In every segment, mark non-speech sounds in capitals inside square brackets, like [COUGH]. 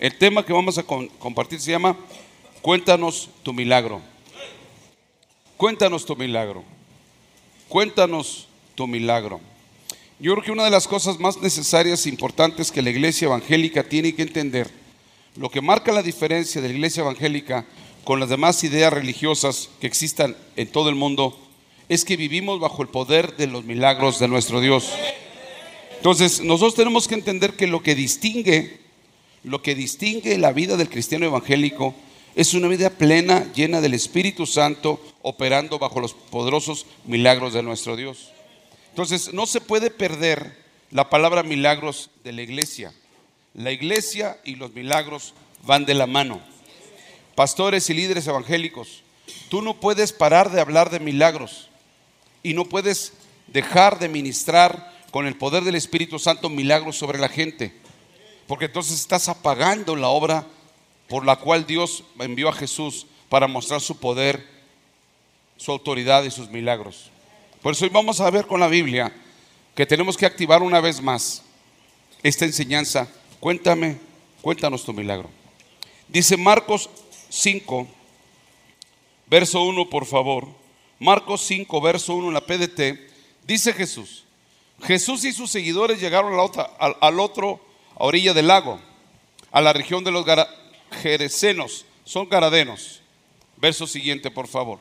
El tema que vamos a compartir se llama Cuéntanos tu milagro. Cuéntanos tu milagro. Cuéntanos tu milagro. Yo creo que una de las cosas más necesarias e importantes que la iglesia evangélica tiene que entender, lo que marca la diferencia de la iglesia evangélica con las demás ideas religiosas que existan en todo el mundo, es que vivimos bajo el poder de los milagros de nuestro Dios. Entonces, nosotros tenemos que entender que lo que distingue lo que distingue la vida del cristiano evangélico es una vida plena, llena del Espíritu Santo, operando bajo los poderosos milagros de nuestro Dios. Entonces, no se puede perder la palabra milagros de la iglesia. La iglesia y los milagros van de la mano. Pastores y líderes evangélicos, tú no puedes parar de hablar de milagros y no puedes dejar de ministrar con el poder del Espíritu Santo milagros sobre la gente. Porque entonces estás apagando la obra por la cual Dios envió a Jesús para mostrar su poder, su autoridad y sus milagros. Por eso hoy vamos a ver con la Biblia que tenemos que activar una vez más esta enseñanza. Cuéntame, cuéntanos tu milagro. Dice Marcos 5, verso 1, por favor. Marcos 5, verso 1 en la PDT. Dice Jesús. Jesús y sus seguidores llegaron al, al otro a orilla del lago, a la región de los Gerecenos, son garadenos. Verso siguiente, por favor.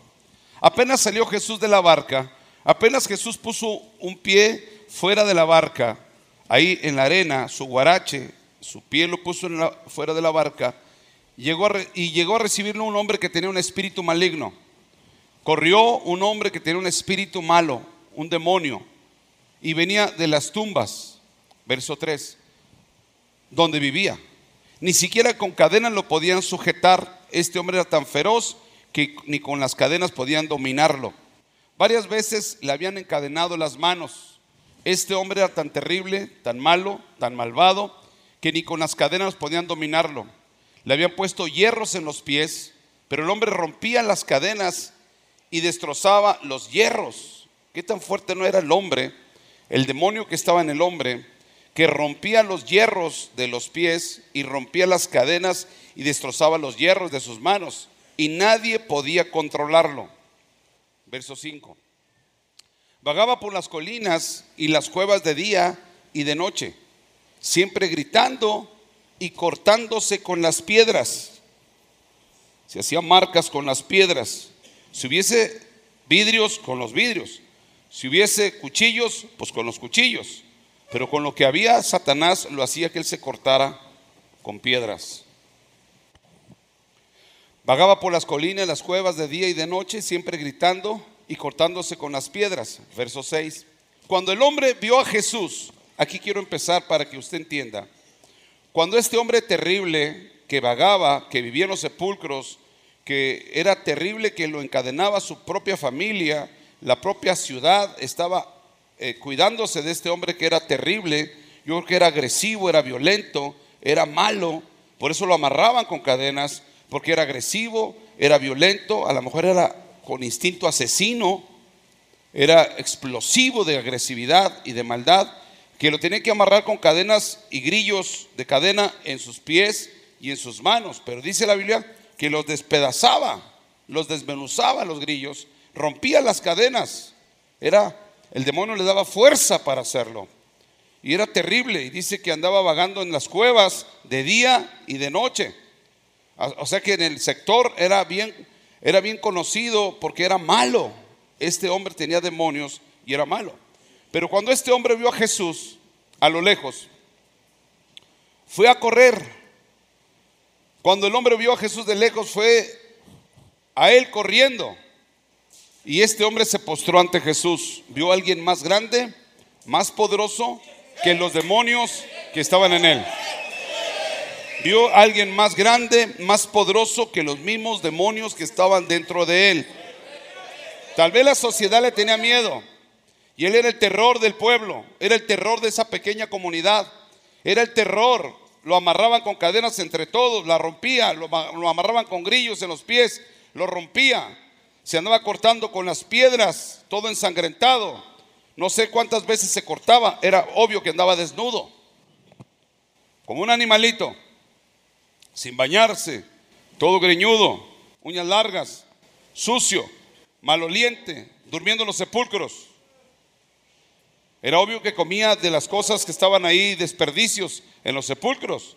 Apenas salió Jesús de la barca, apenas Jesús puso un pie fuera de la barca, ahí en la arena, su guarache, su pie lo puso fuera de la barca, llegó y llegó a recibirlo un hombre que tenía un espíritu maligno. Corrió un hombre que tenía un espíritu malo, un demonio, y venía de las tumbas. Verso 3 donde vivía. Ni siquiera con cadenas lo podían sujetar. Este hombre era tan feroz que ni con las cadenas podían dominarlo. Varias veces le habían encadenado las manos. Este hombre era tan terrible, tan malo, tan malvado, que ni con las cadenas podían dominarlo. Le habían puesto hierros en los pies, pero el hombre rompía las cadenas y destrozaba los hierros. ¿Qué tan fuerte no era el hombre? El demonio que estaba en el hombre que rompía los hierros de los pies y rompía las cadenas y destrozaba los hierros de sus manos. Y nadie podía controlarlo. Verso 5. Vagaba por las colinas y las cuevas de día y de noche, siempre gritando y cortándose con las piedras. Se hacía marcas con las piedras. Si hubiese vidrios, con los vidrios. Si hubiese cuchillos, pues con los cuchillos. Pero con lo que había, Satanás lo hacía que él se cortara con piedras. Vagaba por las colinas, las cuevas de día y de noche, siempre gritando y cortándose con las piedras. Verso 6. Cuando el hombre vio a Jesús, aquí quiero empezar para que usted entienda. Cuando este hombre terrible que vagaba, que vivía en los sepulcros, que era terrible, que lo encadenaba su propia familia, la propia ciudad, estaba eh, cuidándose de este hombre que era terrible, yo creo que era agresivo, era violento, era malo, por eso lo amarraban con cadenas, porque era agresivo, era violento, a lo mejor era con instinto asesino, era explosivo de agresividad y de maldad, que lo tenía que amarrar con cadenas y grillos de cadena en sus pies y en sus manos. Pero dice la Biblia que los despedazaba, los desmenuzaba los grillos, rompía las cadenas. Era el demonio le daba fuerza para hacerlo. Y era terrible. Y dice que andaba vagando en las cuevas de día y de noche. O sea que en el sector era bien, era bien conocido porque era malo. Este hombre tenía demonios y era malo. Pero cuando este hombre vio a Jesús a lo lejos, fue a correr. Cuando el hombre vio a Jesús de lejos, fue a él corriendo. Y este hombre se postró ante Jesús. Vio a alguien más grande, más poderoso que los demonios que estaban en él. Vio a alguien más grande, más poderoso que los mismos demonios que estaban dentro de él. Tal vez la sociedad le tenía miedo. Y él era el terror del pueblo, era el terror de esa pequeña comunidad. Era el terror. Lo amarraban con cadenas entre todos, la rompía, lo, amarraban con grillos en los pies, lo rompía se andaba cortando con las piedras, todo ensangrentado. No sé cuántas veces se cortaba, era obvio que andaba desnudo, como un animalito. sin bañarse, todo greñudo, uñas largas, sucio, maloliente, durmiendo en los sepulcros. Era obvio que comía de las cosas que estaban ahí, desperdicios en los sepulcros,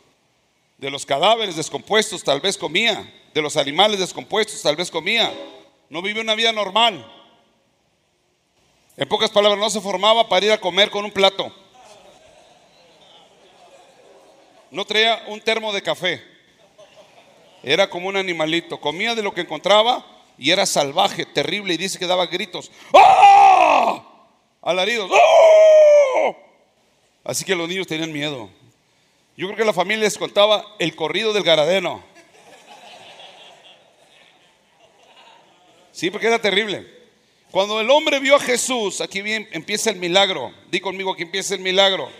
de los cadáveres descompuestos tal vez comía, de los animales descompuestos tal vez comía. No vivía una vida normal. En pocas palabras, no se formaba para ir a comer con un plato. No traía un termo de café. Era como un animalito. Comía de lo que encontraba y era salvaje, terrible. Y dice que daba gritos. ¡Oh! Alaridos. ¡Oh! Así que los niños tenían miedo. Yo creo que la familia les contaba el corrido del Garadeno. Sí, porque era terrible. Cuando el hombre vio a Jesús, aquí bien empieza el milagro. Di conmigo que empieza el milagro.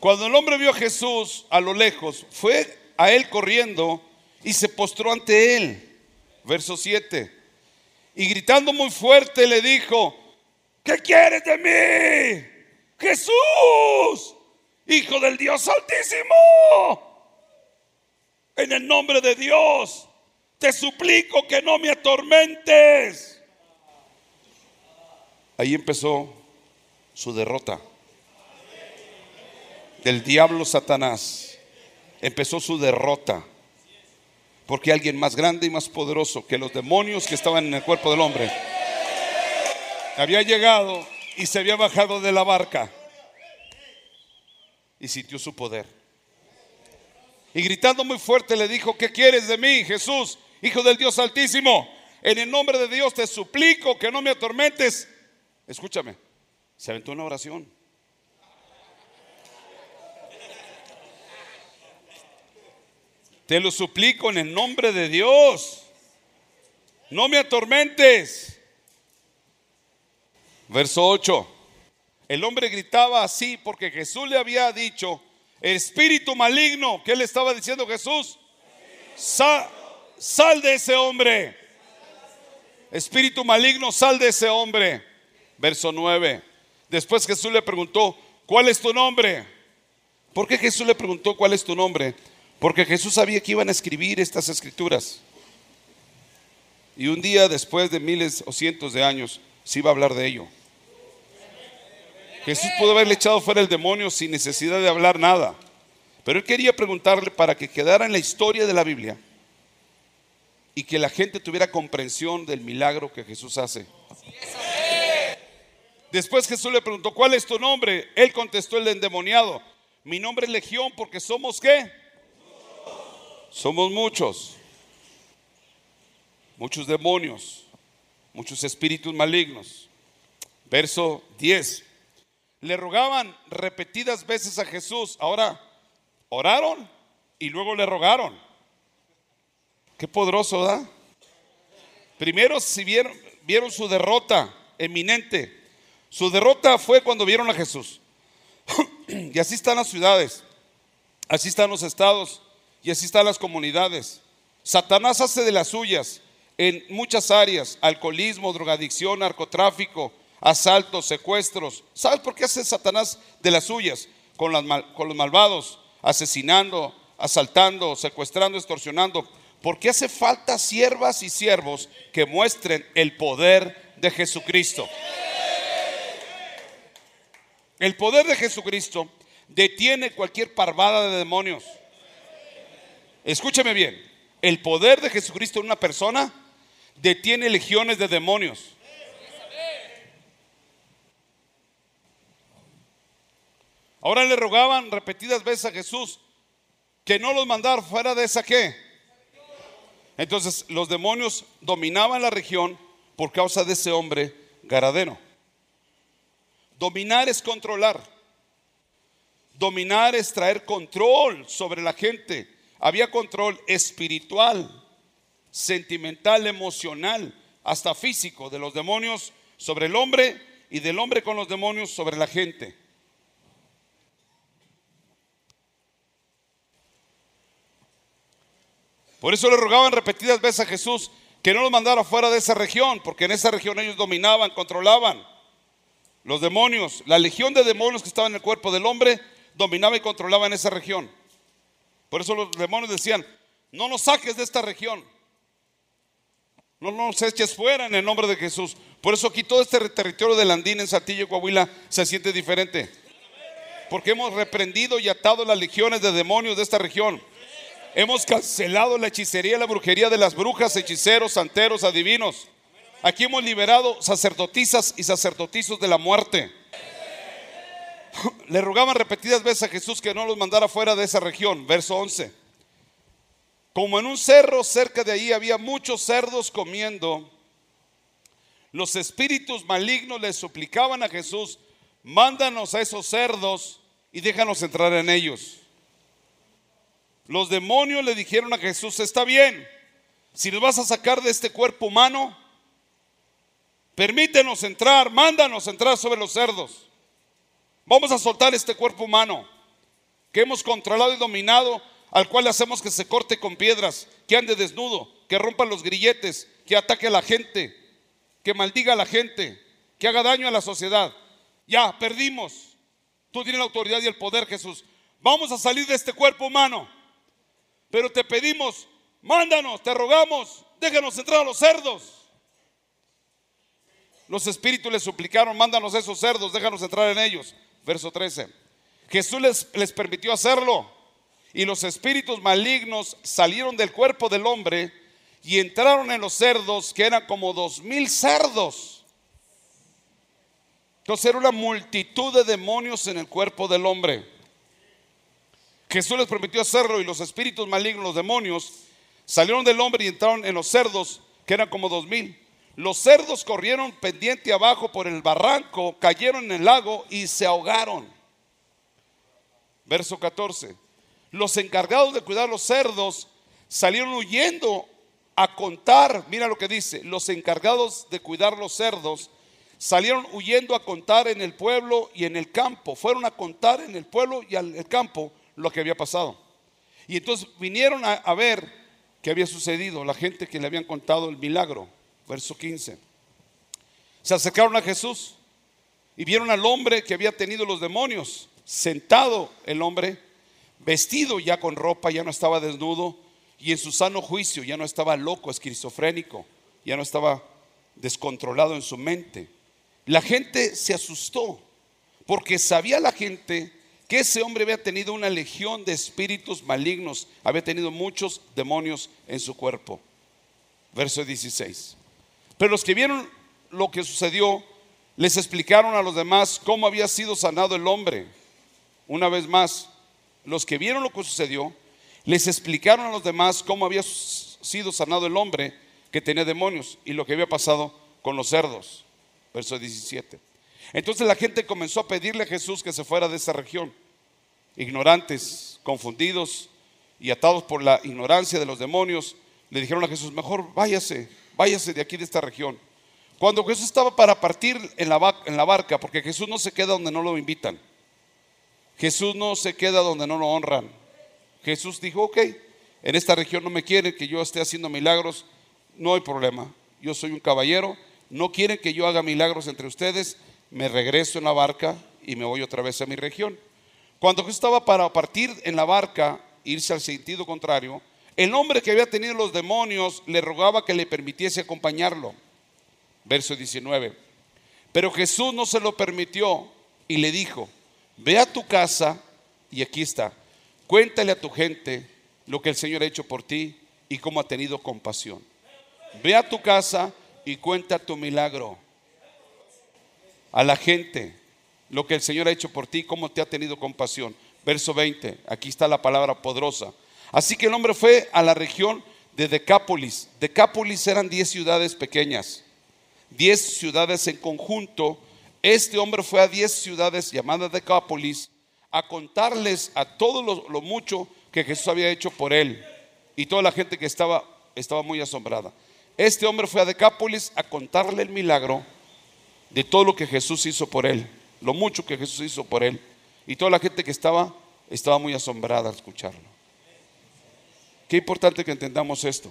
Cuando el hombre vio a Jesús a lo lejos, fue a él corriendo y se postró ante él. Verso 7. Y gritando muy fuerte le dijo, ¿qué quieres de mí? Jesús, Hijo del Dios Altísimo. En el nombre de Dios, te suplico que no me atormentes. Ahí empezó su derrota. Del diablo Satanás empezó su derrota. Porque alguien más grande y más poderoso que los demonios que estaban en el cuerpo del hombre había llegado y se había bajado de la barca y sintió su poder. Y gritando muy fuerte le dijo, ¿qué quieres de mí, Jesús, Hijo del Dios Altísimo? En el nombre de Dios te suplico que no me atormentes. Escúchame, se aventó una oración. Te lo suplico en el nombre de Dios. No me atormentes. Verso 8. El hombre gritaba así porque Jesús le había dicho, espíritu maligno, ¿qué le estaba diciendo Jesús? Sal, sal de ese hombre. Espíritu maligno, sal de ese hombre. Verso 9. Después Jesús le preguntó, ¿cuál es tu nombre? ¿Por qué Jesús le preguntó cuál es tu nombre? Porque Jesús sabía que iban a escribir estas escrituras. Y un día después de miles o cientos de años se iba a hablar de ello. Jesús pudo haberle echado fuera el demonio sin necesidad de hablar nada. Pero él quería preguntarle para que quedara en la historia de la Biblia y que la gente tuviera comprensión del milagro que Jesús hace. Después Jesús le preguntó, ¿cuál es tu nombre? Él contestó el endemoniado, mi nombre es Legión porque somos qué? Somos muchos. Muchos demonios, muchos espíritus malignos. Verso 10. Le rogaban repetidas veces a Jesús. Ahora oraron y luego le rogaron. Qué poderoso, ¿verdad? Primero si vieron, vieron su derrota eminente su derrota fue cuando vieron a Jesús. [CLEARS THROAT] y así están las ciudades, así están los estados y así están las comunidades. Satanás hace de las suyas en muchas áreas, alcoholismo, drogadicción, narcotráfico, asaltos, secuestros. ¿Sabes por qué hace Satanás de las suyas? Con los malvados, asesinando, asaltando, secuestrando, extorsionando. Porque hace falta siervas y siervos que muestren el poder de Jesucristo. El poder de Jesucristo detiene cualquier parvada de demonios. Escúcheme bien, el poder de Jesucristo en una persona detiene legiones de demonios. Ahora le rogaban repetidas veces a Jesús que no los mandara fuera de esa qué. Entonces los demonios dominaban la región por causa de ese hombre garadeno. Dominar es controlar. Dominar es traer control sobre la gente. Había control espiritual, sentimental, emocional, hasta físico de los demonios sobre el hombre y del hombre con los demonios sobre la gente. Por eso le rogaban repetidas veces a Jesús que no los mandara fuera de esa región, porque en esa región ellos dominaban, controlaban. Los demonios, la legión de demonios que estaba en el cuerpo del hombre, dominaba y controlaba en esa región. Por eso los demonios decían, no nos saques de esta región. No nos eches fuera en el nombre de Jesús. Por eso aquí todo este territorio de Landín en Saltillo, Coahuila, se siente diferente. Porque hemos reprendido y atado las legiones de demonios de esta región. Hemos cancelado la hechicería la brujería de las brujas, hechiceros, santeros, adivinos. Aquí hemos liberado sacerdotisas y sacerdotizos de la muerte. Le rogaban repetidas veces a Jesús que no los mandara fuera de esa región. Verso 11. Como en un cerro cerca de ahí había muchos cerdos comiendo, los espíritus malignos le suplicaban a Jesús, mándanos a esos cerdos y déjanos entrar en ellos. Los demonios le dijeron a Jesús, está bien, si nos vas a sacar de este cuerpo humano, permítenos entrar, mándanos entrar sobre los cerdos. Vamos a soltar este cuerpo humano que hemos controlado y dominado, al cual hacemos que se corte con piedras, que ande desnudo, que rompa los grilletes, que ataque a la gente, que maldiga a la gente, que haga daño a la sociedad. Ya, perdimos. Tú tienes la autoridad y el poder, Jesús. Vamos a salir de este cuerpo humano. Pero te pedimos, mándanos, te rogamos, déjanos entrar a los cerdos. Los espíritus le suplicaron, mándanos esos cerdos, déjanos entrar en ellos verso 13. Jesús les, les permitió hacerlo y los espíritus malignos salieron del cuerpo del hombre y entraron en los cerdos, que eran como dos mil cerdos. Entonces era una multitud de demonios en el cuerpo del hombre. Jesús les permitió hacerlo y los espíritus malignos, los demonios, salieron del hombre y entraron en los cerdos, que eran como dos mil. Los cerdos corrieron pendiente abajo por el barranco, cayeron en el lago y se ahogaron. Verso 14. Los encargados de cuidar los cerdos salieron huyendo a contar, mira lo que dice, los encargados de cuidar los cerdos salieron huyendo a contar en el pueblo y en el campo. Fueron a contar en el pueblo y en el campo lo que había pasado. Y entonces vinieron a, ver qué había sucedido, la gente que le habían contado el milagro verso 15. Se acercaron a Jesús y vieron al hombre que había tenido los demonios, sentado el hombre, vestido ya con ropa, ya no estaba desnudo, y en su sano juicio ya no estaba loco, esquizofrénico, ya no estaba descontrolado en su mente. La gente se asustó porque sabía la gente que ese hombre había tenido una legión de espíritus malignos, había tenido muchos demonios en su cuerpo. Verso 16. Pero los que vieron lo que sucedió, les explicaron a los demás cómo había sido sanado el hombre. Una vez más, los que vieron lo que sucedió, les explicaron a los demás cómo había sido sanado el hombre que tenía demonios y lo que había pasado con los cerdos. Verso 17. Entonces la gente comenzó a pedirle a Jesús que se fuera de esa región. Ignorantes, confundidos y atados por la ignorancia de los demonios, le dijeron a Jesús, mejor váyase, váyase de aquí de esta región. Cuando Jesús estaba para partir en la, en la barca, porque Jesús no se queda donde no lo invitan. Jesús no se queda donde no lo honran. Jesús dijo, ok, en esta región no me quieren que yo esté haciendo milagros, no hay problema. Yo soy un caballero, no quieren que yo haga milagros entre ustedes, me regreso en la barca y me voy otra vez a mi región. Cuando Jesús estaba para partir en la barca, irse al sentido contrario, el hombre que había tenido los demonios le rogaba que le permitiese acompañarlo. Verso 19. Pero Jesús no se lo permitió y le dijo, ve a tu casa y aquí está, cuéntale a tu gente lo que el Señor ha hecho por ti y cómo ha tenido compasión. Ve a tu casa y cuenta tu milagro a la gente lo que el Señor ha hecho por ti, cómo te ha tenido compasión. Verso 20, aquí está la palabra poderosa. Así que el hombre fue a la región de Decápolis. Decápolis eran 10 ciudades pequeñas, 10 ciudades en conjunto. Este hombre fue a 10 ciudades llamadas Decápolis a contarles a todo lo, mucho que Jesús había hecho por él. Y toda la gente que estaba, estaba muy asombrada. Este hombre fue a Decápolis a contarle el milagro de todo lo que Jesús hizo por él, lo mucho que Jesús hizo por él. Y toda la gente que estaba, estaba muy asombrada al escucharlo. Qué importante que entendamos esto.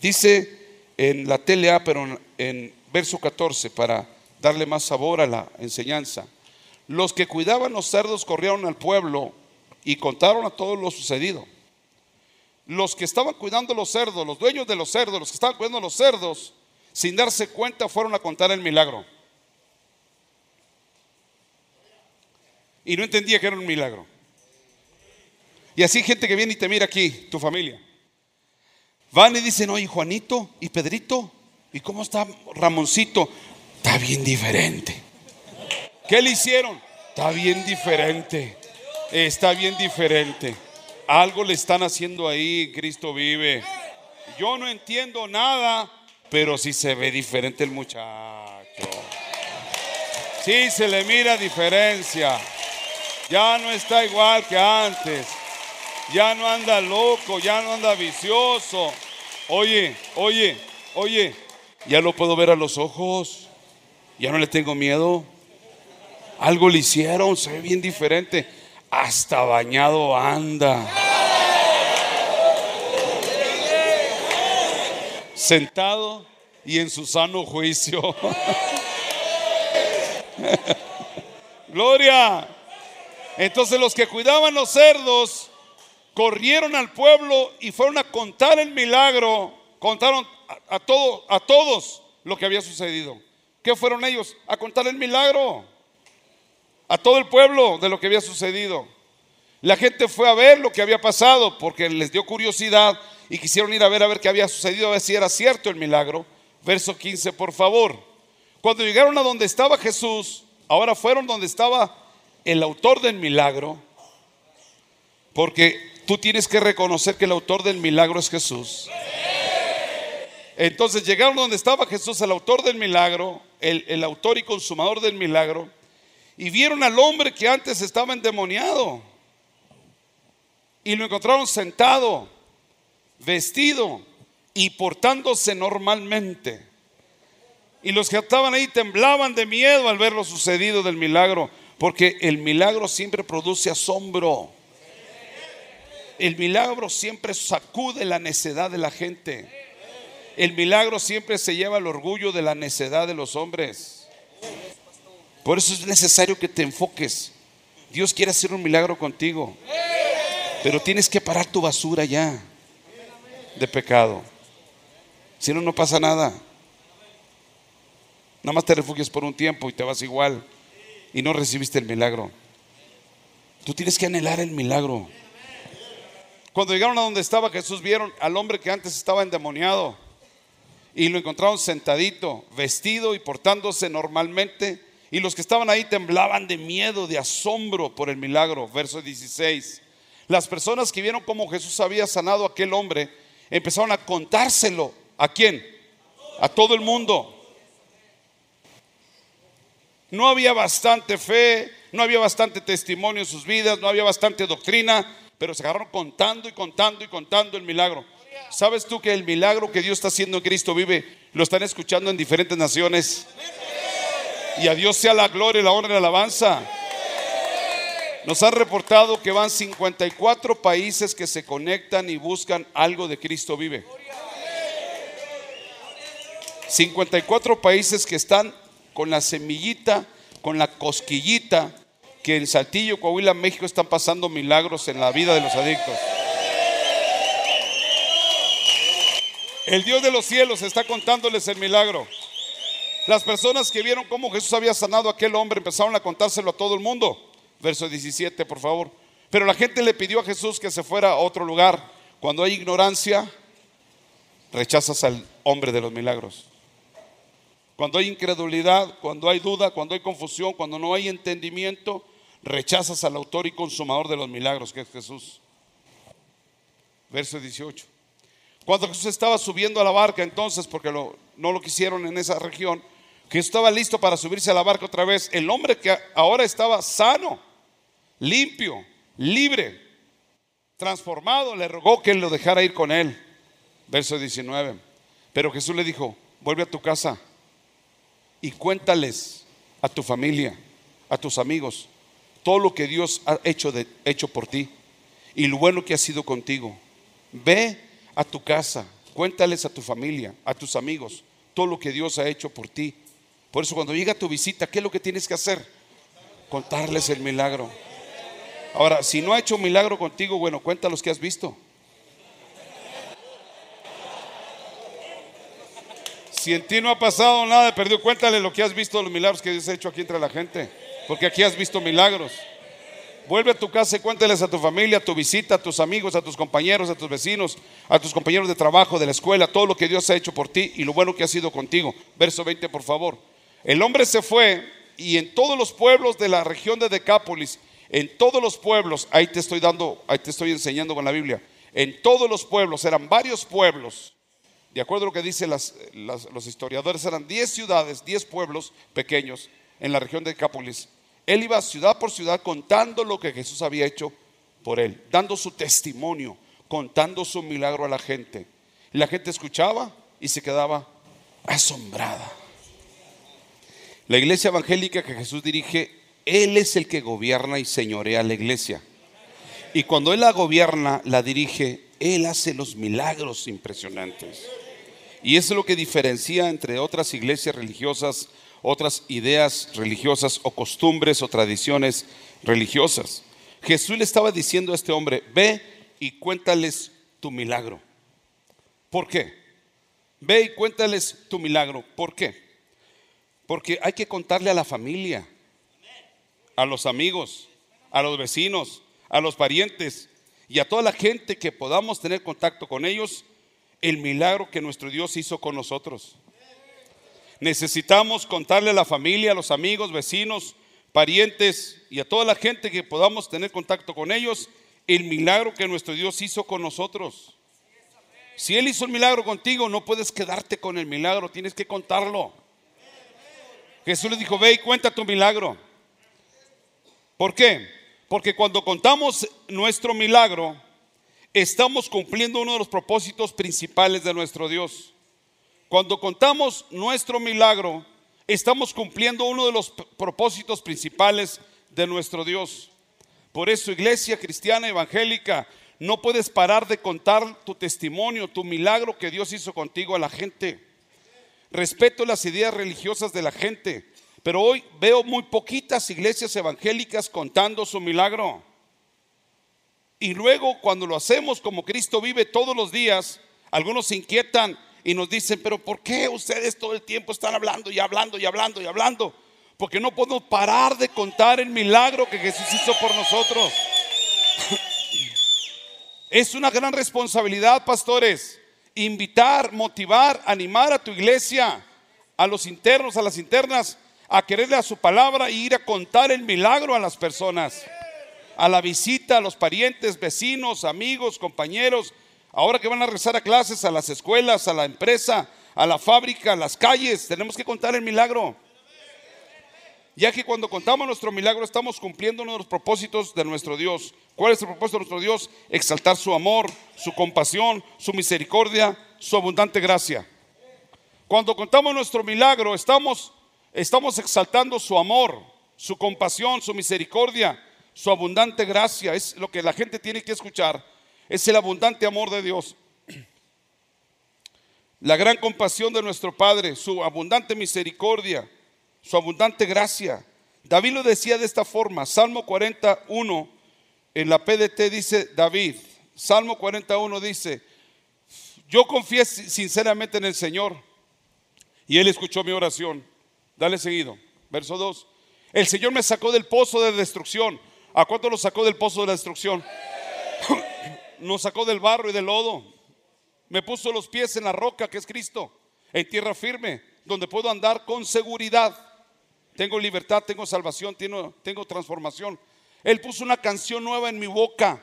Dice en la TLA, pero en verso 14, para darle más sabor a la enseñanza. Los que cuidaban los cerdos corrieron al pueblo y contaron a todos lo sucedido. Los que estaban cuidando los cerdos, los dueños de los cerdos, los que estaban cuidando los cerdos, sin darse cuenta fueron a contar el milagro. Y no entendía que era un milagro. Y así gente que viene y te mira aquí, tu familia. Van y dicen, oye, Juanito y Pedrito, ¿y cómo está Ramoncito? Está bien diferente. ¿Qué le hicieron? Está bien diferente. Está bien diferente. Algo le están haciendo ahí, Cristo vive. Yo no entiendo nada, pero sí se ve diferente el muchacho. Sí se le mira diferencia. Ya no está igual que antes. Ya no anda loco, ya no anda vicioso. Oye, oye, oye, ya lo puedo ver a los ojos. Ya no le tengo miedo. Algo le hicieron, se ve bien diferente. Hasta bañado anda. Sentado y en su sano juicio. [LAUGHS] Gloria. Entonces los que cuidaban los cerdos corrieron al pueblo y fueron a contar el milagro, contaron a, a todos lo que había sucedido. ¿Qué fueron ellos? A contar el milagro. A todo el pueblo de lo que había sucedido. La gente fue a ver lo que había pasado porque les dio curiosidad y quisieron ir a ver a ver qué había sucedido, a ver si era cierto el milagro. Verso 15, por favor. Cuando llegaron a donde estaba Jesús, ahora fueron donde estaba el autor del milagro, porque tú tienes que reconocer que el autor del milagro es Jesús. Entonces llegaron donde estaba Jesús, el autor del milagro, el, autor y consumador del milagro, y vieron al hombre que antes estaba endemoniado. Y lo encontraron sentado, vestido y portándose normalmente. Y los que estaban ahí temblaban de miedo al ver lo sucedido del milagro, porque el milagro siempre produce asombro. El milagro siempre sacude la necedad de la gente. El milagro siempre se lleva el orgullo de la necedad de los hombres. Por eso es necesario que te enfoques. Dios quiere hacer un milagro contigo. Pero tienes que parar tu basura ya de pecado. Si no, no pasa nada. Nada más te refugias por un tiempo y te vas igual y no recibiste el milagro. Tú tienes que anhelar el milagro. Cuando llegaron a donde estaba Jesús, vieron al hombre que antes estaba endemoniado y lo encontraron sentadito, vestido y portándose normalmente. Y los que estaban ahí temblaban de miedo, de asombro por el milagro. Verso 16. Las personas que vieron cómo Jesús había sanado a aquel hombre empezaron a contárselo. ¿A quién? A todo el mundo. No había bastante fe, no había bastante testimonio en sus vidas, no había bastante doctrina, pero se agarraron contando y contando y contando el milagro. ¿Sabes tú que el milagro que Dios está haciendo en Cristo vive lo están escuchando en diferentes naciones? Y a Dios sea la gloria, la honra y la alabanza. Nos han reportado que van 54 países que se conectan y buscan algo de Cristo vive. 54 países que están con la semillita, con la cosquillita que en Saltillo, Coahuila, México están pasando milagros en la vida de los adictos. El Dios de los cielos está contándoles el milagro. Las personas que vieron cómo Jesús había sanado a aquel hombre empezaron a contárselo a todo el mundo. Verso 17, por favor. Pero la gente le pidió a Jesús que se fuera a otro lugar. Cuando hay ignorancia, rechazas al hombre de los milagros. Cuando hay incredulidad, cuando hay duda, cuando hay confusión, cuando no hay entendimiento, rechazas al autor y consumador de los milagros, que es Jesús. Verso 18. Cuando Jesús estaba subiendo a la barca entonces, porque no lo quisieron en esa región, que estaba listo para subirse a la barca otra vez, el hombre que ahora estaba sano, limpio, libre, transformado, le rogó que lo dejara ir con él. Verso 19. Pero Jesús le dijo, vuelve a tu casa y cuéntales a tu familia, a tus amigos, todo lo que Dios ha hecho, de, hecho por ti y lo bueno que ha sido contigo. Ve a tu casa, cuéntales a tu familia, a tus amigos, todo lo que Dios ha hecho por ti. Por eso cuando llega tu visita, ¿qué es lo que tienes que hacer? Contarles el milagro. Ahora, si no ha hecho un milagro contigo, bueno, cuenta los que has visto. Si en ti no ha pasado nada, perdido, cuéntale lo que has visto, los milagros que Dios ha hecho aquí entre la gente. Porque aquí has visto milagros. Vuelve a tu casa y cuéntales a tu familia, a tu visita, a tus amigos, a tus compañeros, a tus vecinos, a tus compañeros de trabajo, de la escuela, todo lo que Dios ha hecho por ti y lo bueno que ha sido contigo. Verso 20, por favor. El hombre se fue y en todos los pueblos de la región de Decápolis, en todos los pueblos, ahí te estoy dando, ahí te estoy enseñando con la Biblia, en todos los pueblos, eran varios pueblos, de acuerdo a lo que dicen los historiadores, eran 10 ciudades, 10 pueblos pequeños en la región de Decápolis él iba ciudad por ciudad contando lo que Jesús había hecho por él, dando su testimonio, contando su milagro a la gente. Y la gente escuchaba y se quedaba asombrada. La iglesia evangélica que Jesús dirige, Él es el que gobierna y señorea la iglesia. Y cuando Él la gobierna, la dirige, Él hace los milagros impresionantes. Y eso es lo que diferencia entre otras iglesias religiosas otras ideas religiosas o costumbres o tradiciones religiosas. Jesús le estaba diciendo a este hombre, ve y cuéntales tu milagro. ¿Por qué? Ve y cuéntales tu milagro. ¿Por qué? Porque hay que contarle a la familia, a los amigos, a los vecinos, a los parientes y a toda la gente que podamos tener contacto con ellos el milagro que nuestro Dios hizo con nosotros. Necesitamos contarle a la familia, a los amigos, vecinos, parientes y a toda la gente que podamos tener contacto con ellos el milagro que nuestro Dios hizo con nosotros. Si Él hizo el milagro contigo, no puedes quedarte con el milagro, tienes que contarlo. Jesús le dijo, ve y cuenta tu milagro. ¿Por qué? Porque cuando contamos nuestro milagro, estamos cumpliendo uno de los propósitos principales de nuestro Dios. Cuando contamos nuestro milagro, estamos cumpliendo uno de los propósitos principales de nuestro Dios. Por eso, iglesia cristiana evangélica, no puedes parar de contar tu testimonio, tu milagro que Dios hizo contigo a la gente. Respeto las ideas religiosas de la gente, pero hoy veo muy poquitas iglesias evangélicas contando su milagro. Y luego cuando lo hacemos como Cristo vive todos los días, algunos se inquietan y nos dicen, pero ¿por qué ustedes todo el tiempo están hablando y hablando y hablando y hablando? Porque no podemos parar de contar el milagro que Jesús hizo por nosotros. [LAUGHS] Es una gran responsabilidad, pastores, invitar, motivar, animar a tu iglesia, a los internos, a las internas, a quererle a su palabra e ir a contar el milagro a las personas, a la visita, a los parientes, vecinos, amigos, compañeros, Ahora que van a rezar a clases, a las escuelas, a la empresa, a la fábrica, a las calles, tenemos que contar el milagro. Ya que cuando contamos nuestro milagro estamos cumpliendo uno de los propósitos de nuestro Dios. ¿Cuál es el propósito de nuestro Dios? Exaltar su amor, su compasión, su misericordia, su abundante gracia. Cuando contamos nuestro milagro estamos, estamos exaltando su amor, su compasión, su misericordia, su abundante gracia. Es lo que la gente tiene que escuchar es el abundante amor de Dios. La gran compasión de nuestro Padre, su abundante misericordia, su abundante gracia. David lo decía de esta forma, Salmo 41, en la PDT dice David, Salmo 41 dice, yo confié sinceramente en el Señor y Él escuchó mi oración. Dale seguido, verso 2. El Señor me sacó del pozo de destrucción. ¿A cuánto lo sacó del pozo de la destrucción? [CLEARS THROAT] nos sacó del barro y del lodo. Me puso los pies en la roca que es Cristo, en tierra firme, donde puedo andar con seguridad. Tengo libertad, tengo salvación, tengo, tengo transformación. Él puso una canción nueva en mi boca,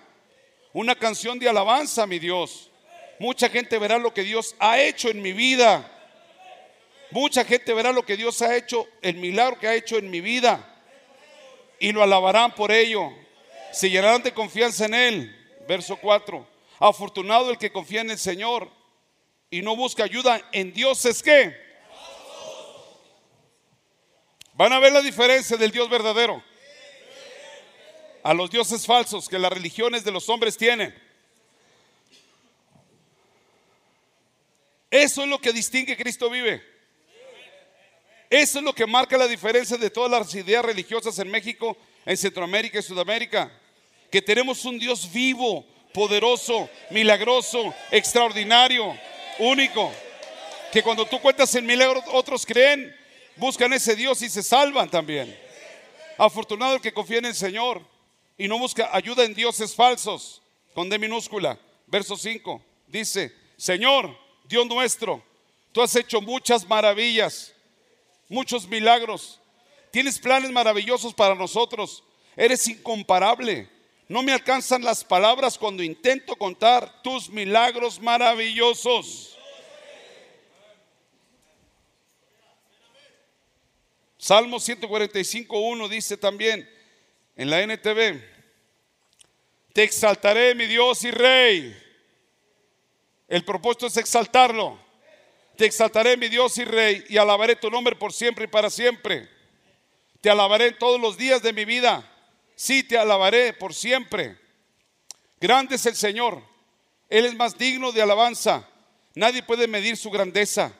una canción de alabanza, mi Dios. Mucha gente verá lo que Dios ha hecho en mi vida. Mucha gente verá lo que Dios ha hecho, el milagro que ha hecho en mi vida. Y lo alabarán por ello. Se llenarán de confianza en Él. Verso 4. Afortunado el que confía en el Señor y no busca ayuda en Dios es que van a ver la diferencia del Dios verdadero a los dioses falsos que las religiones de los hombres tienen. Eso es lo que distingue Cristo vive. Eso es lo que marca la diferencia de todas las ideas religiosas en México, en Centroamérica y Sudamérica que tenemos un Dios vivo, poderoso, milagroso, extraordinario, único. Que cuando tú cuentas el milagro, otros creen, buscan ese Dios y se salvan también. Afortunado el que confía en el Señor y no busca ayuda en dioses falsos, con D minúscula. Verso 5 dice, Señor, Dios nuestro, tú has hecho muchas maravillas, muchos milagros. Tienes planes maravillosos para nosotros. Eres incomparable. No me alcanzan las palabras cuando intento contar tus milagros maravillosos. Salmo 145.1 dice también en la NTV, te exaltaré mi Dios y Rey. El propósito es exaltarlo. Te exaltaré mi Dios y Rey y alabaré tu nombre por siempre y para siempre. Te alabaré todos los días de mi vida. Sí, te alabaré por siempre. Grande es el Señor. Él es más digno de alabanza. Nadie puede medir su grandeza.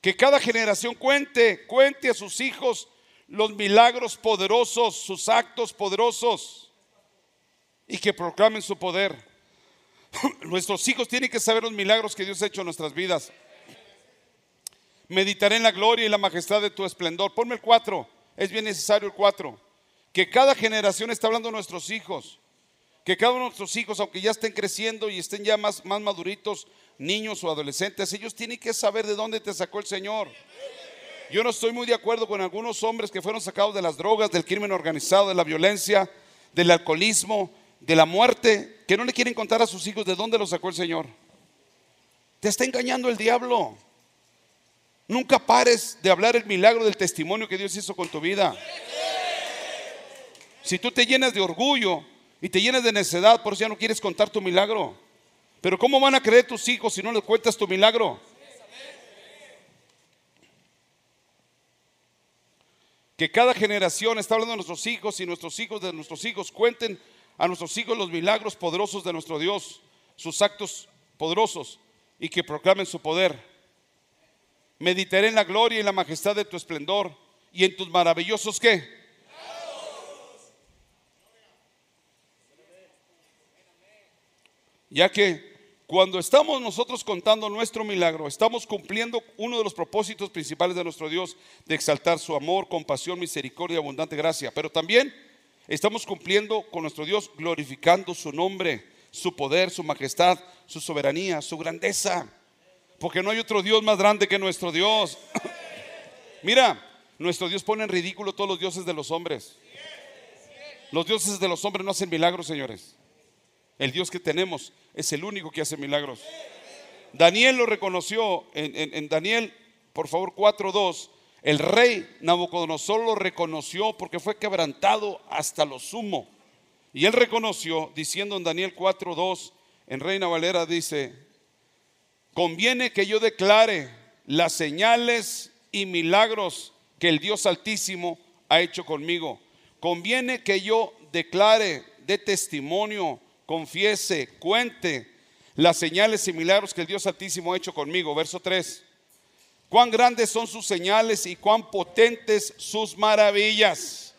Que cada generación cuente, cuente a sus hijos los milagros poderosos, sus actos poderosos y que proclamen su poder. [LAUGHS] Nuestros hijos tienen que saber los milagros que Dios ha hecho en nuestras vidas. Meditaré en la gloria y la majestad de tu esplendor. Ponme el 4, es bien necesario el 4. Que cada generación está hablando de nuestros hijos. Que cada uno de nuestros hijos, aunque ya estén creciendo y estén ya más, más maduritos, niños o adolescentes, ellos tienen que saber de dónde te sacó el Señor. Yo no estoy muy de acuerdo con algunos hombres que fueron sacados de las drogas, del crimen organizado, de la violencia, del alcoholismo, de la muerte, que no le quieren contar a sus hijos de dónde los sacó el Señor. Te está engañando el diablo. Nunca pares de hablar el milagro del testimonio que Dios hizo con tu vida. Si tú te llenas de orgullo y te llenas de necedad, por eso ya no quieres contar tu milagro. Pero ¿cómo van a creer tus hijos si no les cuentas tu milagro? Que cada generación está hablando de nuestros hijos y nuestros hijos de nuestros hijos cuenten a nuestros hijos los milagros poderosos de nuestro Dios, sus actos poderosos y que proclamen su poder. Meditaré en la gloria y la majestad de tu esplendor y en tus maravillosos qué? Ya que cuando estamos nosotros contando nuestro milagro, estamos cumpliendo uno de los propósitos principales de nuestro Dios, de exaltar su amor, compasión, misericordia y abundante gracia. Pero también estamos cumpliendo con nuestro Dios, glorificando su nombre, su poder, su majestad, su soberanía, su grandeza. Porque no hay otro Dios más grande que nuestro Dios. [COUGHS] Mira, nuestro Dios pone en ridículo todos los dioses de los hombres. Los dioses de los hombres no hacen milagros, señores. El Dios que tenemos es el único que hace milagros. Daniel lo reconoció en, Daniel, por favor, 4.2. El rey Nabucodonosor lo reconoció porque fue quebrantado hasta lo sumo. Y él reconoció, diciendo en Daniel 4.2, en Reina Valera dice, conviene que yo declare las señales y milagros que el Dios Altísimo ha hecho conmigo. Conviene que yo declare de testimonio confiese, cuente las señales y milagros que el Dios Altísimo ha hecho conmigo. Verso 3. Cuán grandes son sus señales y cuán potentes sus maravillas.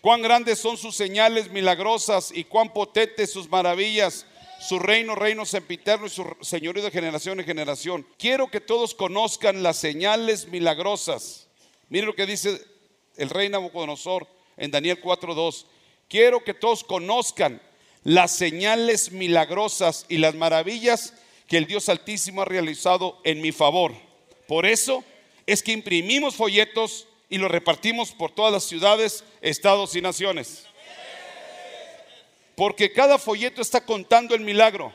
Cuán grandes son sus señales milagrosas y cuán potentes sus maravillas. Su reino, reino sempiterno y su señorío de generación en generación. Quiero que todos conozcan las señales milagrosas. Miren lo que dice el rey Nabucodonosor en Daniel 4:2. Quiero que todos conozcan las señales milagrosas y las maravillas que el Dios Altísimo ha realizado en mi favor. Por eso es que imprimimos folletos y los repartimos por todas las ciudades, estados y naciones. Porque cada folleto está contando el milagro.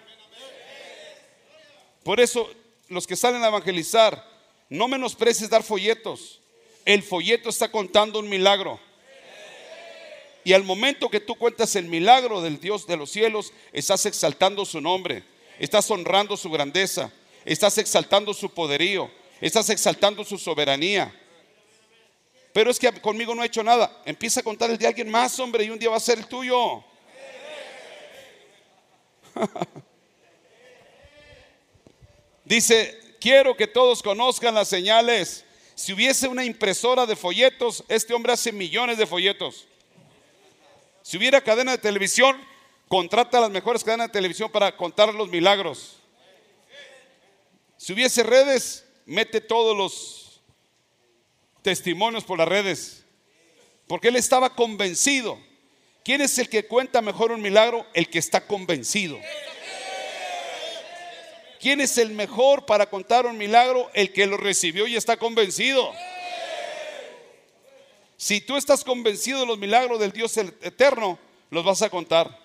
Por eso los que salen a evangelizar, no menosprecies dar folletos. El folleto está contando un milagro. Y al momento que tú cuentas el milagro del Dios de los cielos, estás exaltando su nombre, estás honrando su grandeza, estás exaltando su poderío, estás exaltando su soberanía. Pero es que conmigo no ha hecho nada. Empieza a contar el de alguien más, hombre, y un día va a ser el tuyo. [LAUGHS] Dice, quiero que todos conozcan las señales. Si hubiese una impresora de folletos, este hombre hace millones de folletos. Si hubiera cadena de televisión, contrata a las mejores cadenas de televisión para contar los milagros. Si hubiese redes, mete todos los testimonios por las redes. Porque él estaba convencido. ¿Quién es el que cuenta mejor un milagro? El que está convencido. ¿Quién es el mejor para contar un milagro? El que lo recibió y está convencido. Si tú estás convencido de los milagros del Dios eterno, los vas a contar.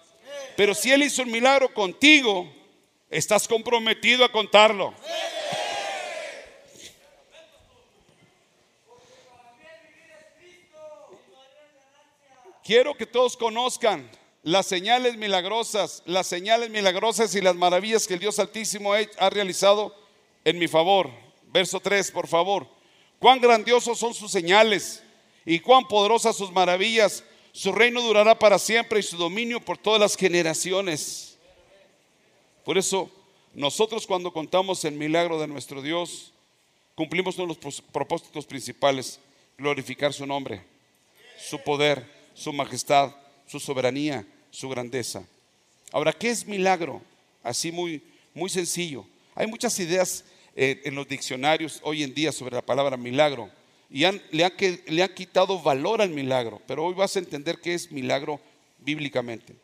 Pero si Él hizo un milagro contigo, estás comprometido a contarlo. Quiero que todos conozcan las señales milagrosas, las señales milagrosas y las maravillas que el Dios Altísimo ha realizado en mi favor. Verso 3, por favor. Cuán grandiosos son sus señales y cuán poderosas sus maravillas. Su reino durará para siempre y su dominio por todas las generaciones. Por eso, nosotros cuando contamos el milagro de nuestro Dios, cumplimos todos los propósitos principales, glorificar su nombre, su poder su majestad, su soberanía, su grandeza. Ahora, ¿qué es milagro? Así muy, muy sencillo. Hay muchas ideas eh, en los diccionarios hoy en día sobre la palabra milagro y le, han, le han quitado valor al milagro, pero hoy vas a entender qué es milagro bíblicamente.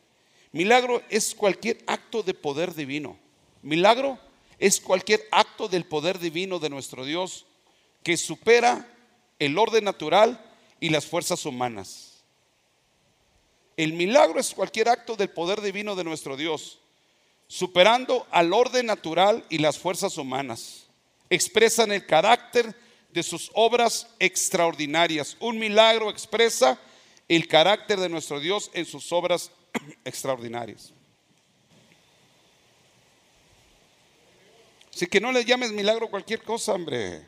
Milagro es cualquier acto de poder divino. Milagro es cualquier acto del poder divino de nuestro Dios que supera el orden natural y las fuerzas humanas. El milagro es cualquier acto del poder divino de nuestro Dios, superando al orden natural y las fuerzas humanas. Expresan el carácter de sus obras extraordinarias. Un milagro expresa el carácter de nuestro Dios en sus obras [CLEARS THROAT] extraordinarias. Así que no le llames milagro cualquier cosa, hombre.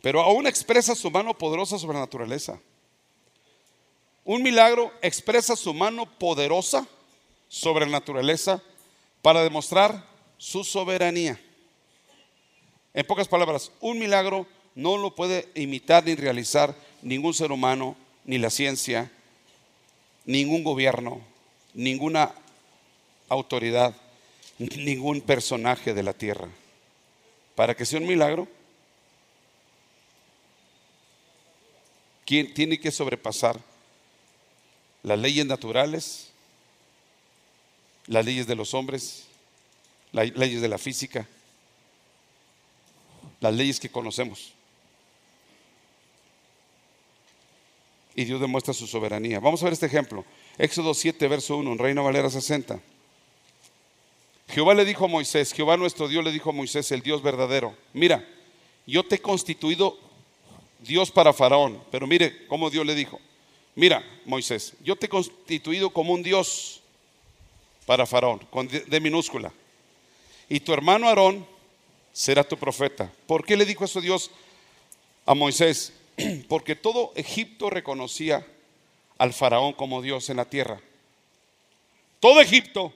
Pero aún expresa su mano poderosa sobre la naturaleza. Un milagro expresa su mano poderosa sobre la naturaleza para demostrar su soberanía. En pocas palabras, un milagro no lo puede imitar ni realizar ningún ser humano, ni la ciencia, ningún gobierno, ninguna autoridad, ningún personaje de la tierra. Para que sea un milagro, ¿quién tiene que sobrepasar las leyes naturales, las leyes de los hombres, las leyes de la física, las leyes que conocemos. Y Dios demuestra su soberanía. Vamos a ver este ejemplo. Éxodo 7, verso 1, en Reino Valera 60. Jehová le dijo a Moisés, Jehová nuestro Dios le dijo a Moisés, el Dios verdadero, mira, yo te he constituido Dios para Faraón, pero mire cómo Dios le dijo, mira, Moisés, yo te he constituido como un Dios para Faraón, con de minúscula. Y tu hermano Aarón será tu profeta. ¿Por qué le dijo eso Dios a Moisés? [CLEARS THROAT] Porque todo Egipto reconocía al faraón como Dios en la tierra. Todo Egipto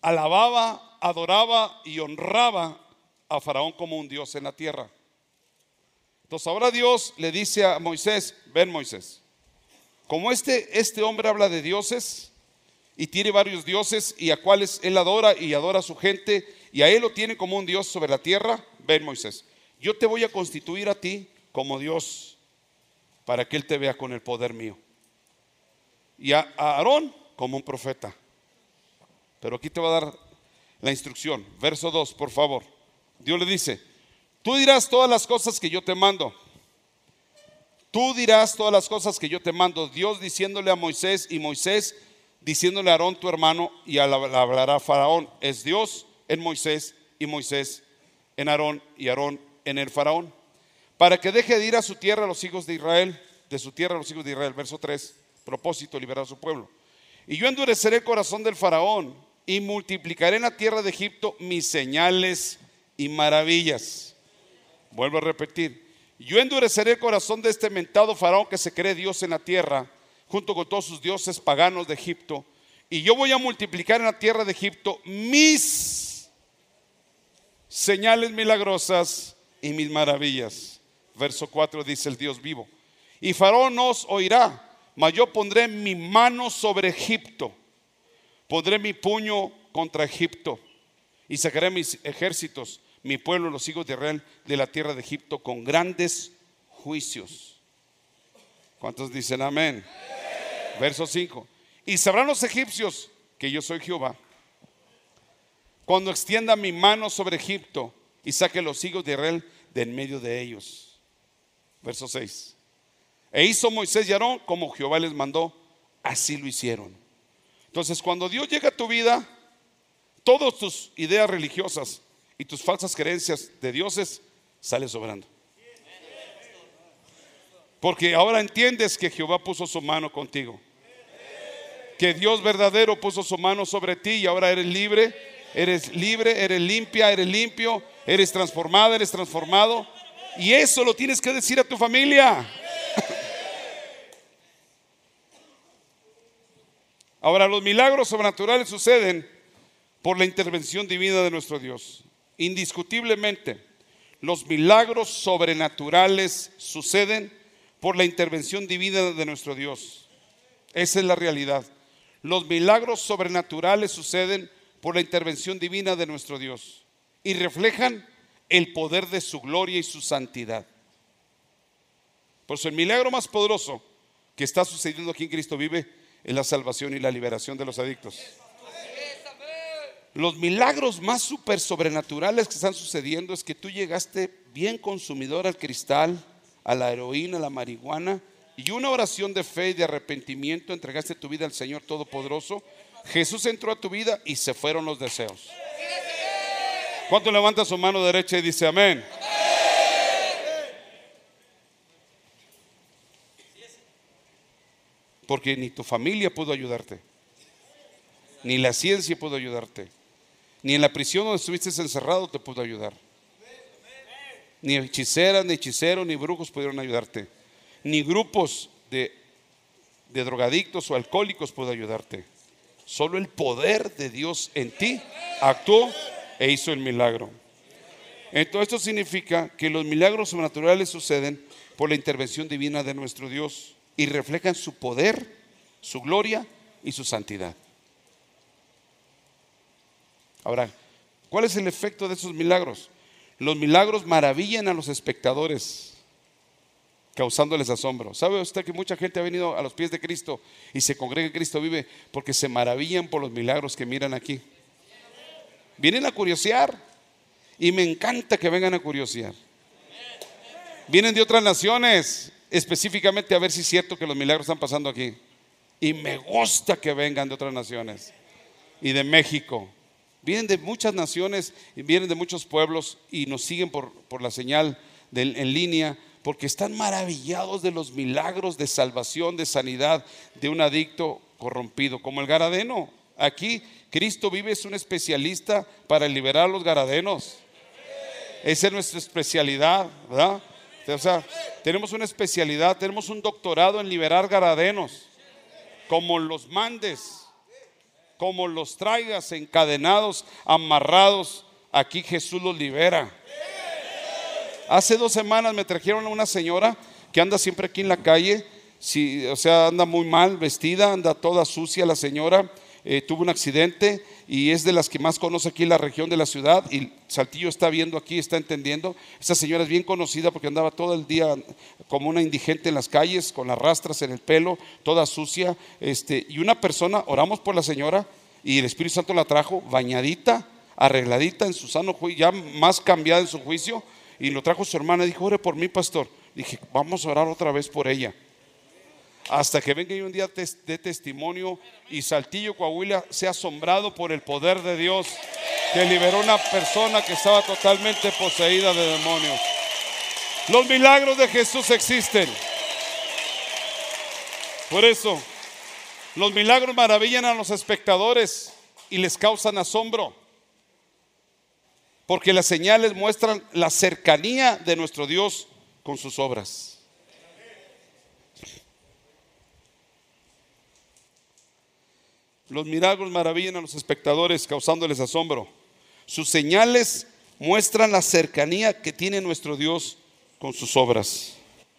alababa, adoraba y honraba a faraón como un Dios en la tierra. Entonces ahora Dios le dice a Moisés, ven Moisés, como este, este hombre habla de dioses y tiene varios dioses y a cuales él adora y adora a su gente y a él lo tiene como un Dios sobre la tierra, ven Moisés, yo te voy a constituir a ti como Dios para que él te vea con el poder mío. Y a Aarón como un profeta. Pero aquí te va a dar la instrucción. Verso 2, por favor. Dios le dice, Tú dirás todas las cosas que yo te mando. Tú dirás todas las cosas que yo te mando. Dios diciéndole a Moisés y Moisés diciéndole a Aarón tu hermano y hablará Faraón. Es Dios en Moisés y Moisés en Aarón y Aarón en el Faraón. Para que deje de ir a su tierra a los hijos de Israel, de su tierra a los hijos de Israel. Verso 3. Propósito, liberar a su pueblo. Y yo endureceré el corazón del Faraón y multiplicaré en la tierra de Egipto mis señales y maravillas Vuelvo a repetir. Yo endureceré el corazón de este mentado faraón que se cree Dios en la tierra, junto con todos sus dioses paganos de Egipto. Y yo voy a multiplicar en la tierra de Egipto mis señales milagrosas y mis maravillas. Verso 4 dice el Dios vivo. Y Faraón nos oirá, mas yo pondré mi mano sobre Egipto, pondré mi puño contra Egipto y sacaré mis ejércitos, mi pueblo, los hijos de Israel, de la tierra de Egipto con grandes juicios. ¿Cuántos dicen amén? Verso 5. Y sabrán los egipcios que yo soy Jehová. Cuando extienda mi mano sobre Egipto y saque los hijos de Israel de en medio de ellos. Verso 6. E hizo Moisés y Aarón como Jehová les mandó, así lo hicieron. Entonces, cuando Dios llega a tu vida, todas tus ideas religiosas y tus falsas creencias de dioses salen sobrando. Porque ahora entiendes que Jehová puso su mano contigo. Que Dios verdadero puso su mano sobre ti y ahora eres libre, eres libre, eres limpia, eres limpio, eres transformada, eres transformado. Y eso lo tienes que decir a tu familia. Ahora, los milagros sobrenaturales suceden por la intervención divina de nuestro Dios. Indiscutiblemente, los milagros sobrenaturales suceden por la intervención divina de nuestro Dios. Esa es la realidad. Los milagros sobrenaturales suceden por la intervención divina de nuestro Dios y reflejan el poder de su gloria y su santidad. Por eso el milagro más poderoso que está sucediendo aquí en Cristo vive es la salvación y la liberación de los adictos. Los milagros más super sobrenaturales que están sucediendo es que tú llegaste bien consumidor al cristal, a la heroína, a la marihuana, y una oración de fe y de arrepentimiento entregaste tu vida al Señor Todopoderoso. Jesús entró a tu vida y se fueron los deseos. ¿Cuánto levanta su mano derecha y dice amén? Porque ni tu familia pudo ayudarte, ni la ciencia pudo ayudarte, ni en la prisión donde estuviste encerrado te pudo ayudar. Ni hechiceras, ni hechiceros, ni brujos pudieron ayudarte. Ni grupos de, de drogadictos o alcohólicos pudo ayudarte. Solo el poder de Dios en ti actuó e hizo el milagro. Entonces esto significa que los milagros sobrenaturales suceden por la intervención divina de nuestro Dios y reflejan su poder, su gloria y su santidad. Ahora, ¿cuál es el efecto de esos milagros? Los milagros maravillan a los espectadores, causándoles asombro. ¿Sabe usted que mucha gente ha venido a los pies de Cristo y se congrega en Cristo vive porque se maravillan por los milagros que miran aquí? Vienen a curiosear y me encanta que vengan a curiosear. Vienen de otras naciones específicamente a ver si es cierto que los milagros están pasando aquí. Y me gusta que vengan de otras naciones y de México. Vienen de muchas naciones, vienen de muchos pueblos y nos siguen por, la señal en línea porque están maravillados de los milagros de salvación, de sanidad de un adicto corrompido, como el Garadeno. Aquí Cristo vive, es un especialista para liberar a los Garadenos. Esa es nuestra especialidad, ¿verdad? O sea, tenemos una especialidad, tenemos un doctorado en liberar garadenos. Como los mandes, como los traigas encadenados, amarrados, aquí Jesús los libera. Hace dos semanas me trajeron a una señora que anda siempre aquí en la calle, si, o sea, anda muy mal vestida, anda toda sucia la señora, eh, tuvo un accidente y es de las que más conoce aquí la región de la ciudad y Saltillo está viendo aquí, está entendiendo. Esa señora es bien conocida porque andaba todo el día como una indigente en las calles, con las rastras en el pelo, toda sucia. Este, y una persona, oramos por la señora y el Espíritu Santo la trajo bañadita, arregladita en su sano juicio, ya más cambiada en su juicio. Y lo trajo su hermana y dijo, ore por mí, pastor. Dije, vamos a orar otra vez por ella hasta que venga un día de testimonio y Saltillo, Coahuila, sea asombrado por el poder de Dios que liberó una persona que estaba totalmente poseída de demonios. Los milagros de Jesús existen. Por eso, los milagros maravillan a los espectadores y les causan asombro. Porque las señales muestran la cercanía de nuestro Dios con sus obras. Los milagros maravillan a los espectadores causándoles asombro. Sus señales muestran la cercanía que tiene nuestro Dios con sus obras.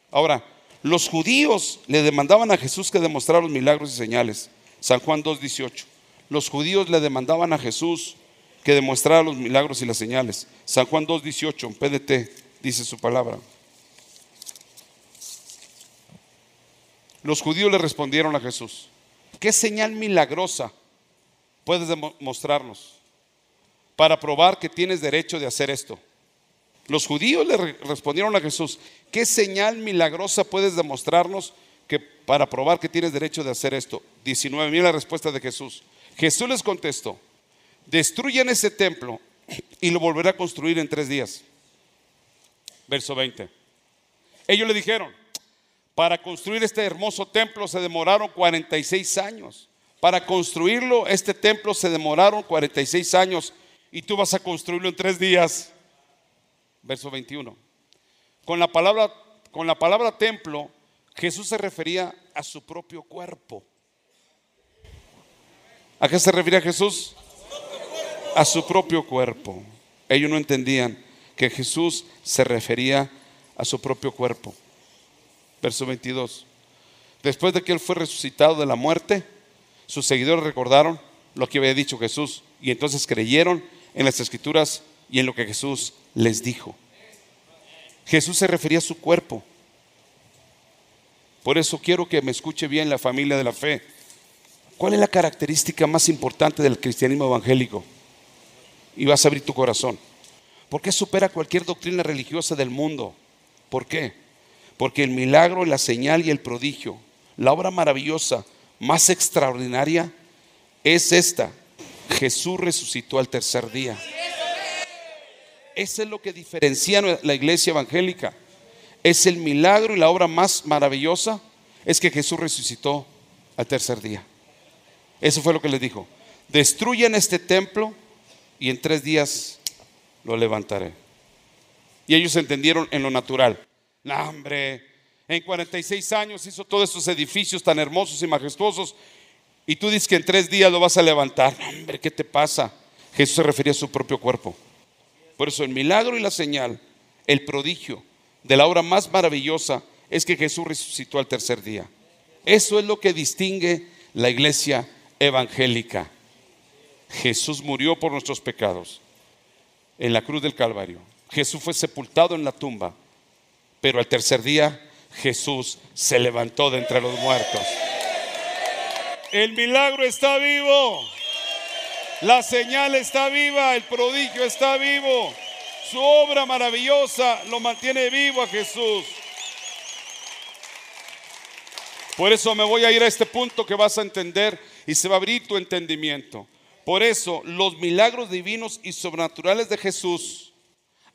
Ahora, Los judíos le demandaban a Jesús que demostrara los milagros y señales. San Juan 2.18. Los judíos le demandaban a Jesús que demostrara los milagros y las señales. San Juan 2.18, en PDT, dice su palabra. Los judíos le respondieron a Jesús, ¿qué señal milagrosa puedes demostrarnos para probar que tienes derecho de hacer esto? Los judíos le respondieron a Jesús, ¿qué señal milagrosa puedes demostrarnos que para probar que tienes derecho de hacer esto? 19, mira la respuesta de Jesús. Jesús les contestó, destruyan ese templo y lo volverá a construir en tres días. Verso 20. Ellos le dijeron, para construir este hermoso templo se demoraron 46 años. Para construirlo, este templo se demoraron 46 años y tú vas a construirlo en tres días verso 21. Con la palabra, con la palabra templo, Jesús se refería a su propio cuerpo. ¿A qué se refería Jesús? A su propio cuerpo. Ellos no entendían que Jesús se refería a su propio cuerpo. Verso 22. Después de que Él fue resucitado de la muerte, sus seguidores recordaron lo que había dicho Jesús y entonces creyeron en las escrituras y en lo que Jesús les dijo. Jesús se refería a su cuerpo. Por eso quiero que me escuche bien la familia de la fe. ¿Cuál es la característica más importante del cristianismo evangélico? Y vas a abrir tu corazón. ¿Por qué supera cualquier doctrina religiosa del mundo? ¿Por qué? Porque el milagro, la señal y el prodigio, la obra maravillosa más extraordinaria es esta. Jesús resucitó al tercer día. Eso es lo que diferencia la iglesia evangélica. Es el milagro y la obra más maravillosa es que Jesús resucitó al tercer día. Eso fue lo que les dijo. Destruyan este templo y en tres días lo levantaré. Y ellos entendieron en lo natural. No, hombre, en 46 años hizo todos esos edificios tan hermosos y majestuosos y tú dices que en tres días lo vas a levantar. Hombre, ¿qué te pasa? Jesús se refería a su propio cuerpo. Por eso el milagro y la señal, el prodigio de la obra más maravillosa es que Jesús resucitó al tercer día. Eso es lo que distingue la iglesia evangélica. Jesús murió por nuestros pecados en la cruz del Calvario. Jesús fue sepultado en la tumba, pero al tercer día Jesús se levantó de entre los muertos. El milagro está vivo. La señal está viva, el prodigio está vivo. Su obra maravillosa lo mantiene vivo a Jesús. Por eso me voy a ir a este punto que vas a entender y se va a abrir tu entendimiento. Por eso los milagros divinos y sobrenaturales de Jesús,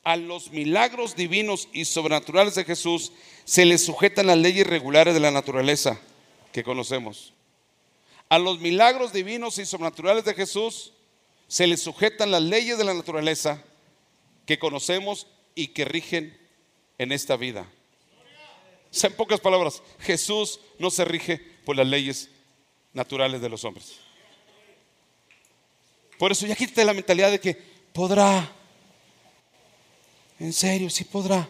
a los milagros divinos y sobrenaturales de Jesús se les sujetan las leyes regulares de la naturaleza que conocemos. A los milagros divinos y sobrenaturales de Jesús se le sujetan las leyes de la naturaleza que conocemos y que rigen en esta vida. en pocas palabras, Jesús no se rige por las leyes naturales de los hombres. Por eso ya quítate la mentalidad de que podrá. En serio, sí podrá.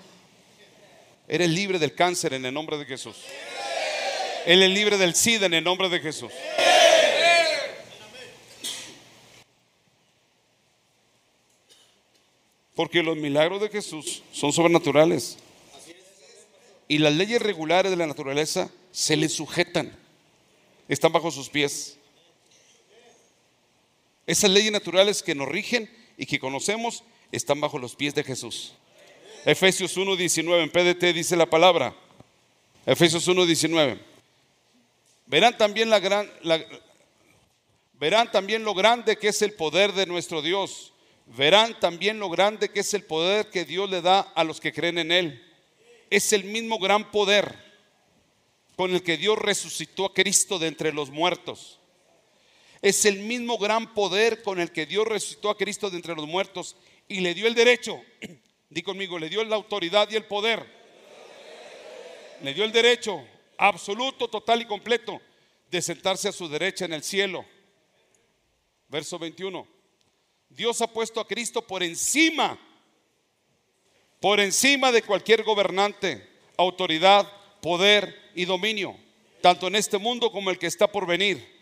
Eres libre del cáncer en el nombre de Jesús. Él es libre del SIDA en el nombre de Jesús. Porque los milagros de Jesús son sobrenaturales. Y las leyes regulares de la naturaleza se le sujetan. Están bajo sus pies. Esas leyes naturales que nos rigen y que conocemos están bajo los pies de Jesús. Efesios 1.19 en PDT dice la palabra. Efesios 1.19. Verán también la gran verán también lo grande que es el poder de nuestro Dios verán también lo grande que es el poder que Dios le da a los que creen en Él. Es el mismo gran poder con el que Dios resucitó a Cristo de entre los muertos. Es el mismo gran poder con el que Dios resucitó a Cristo de entre los muertos y le dio el derecho, [CLEARS THROAT] di conmigo, le dio la autoridad y el poder. Le dio el derecho absoluto, total y completo de sentarse a su derecha en el cielo. Verso 21. Dios ha puesto a Cristo por encima, por encima de cualquier gobernante, autoridad poder y dominio, tanto en este mundo como el que está por venir.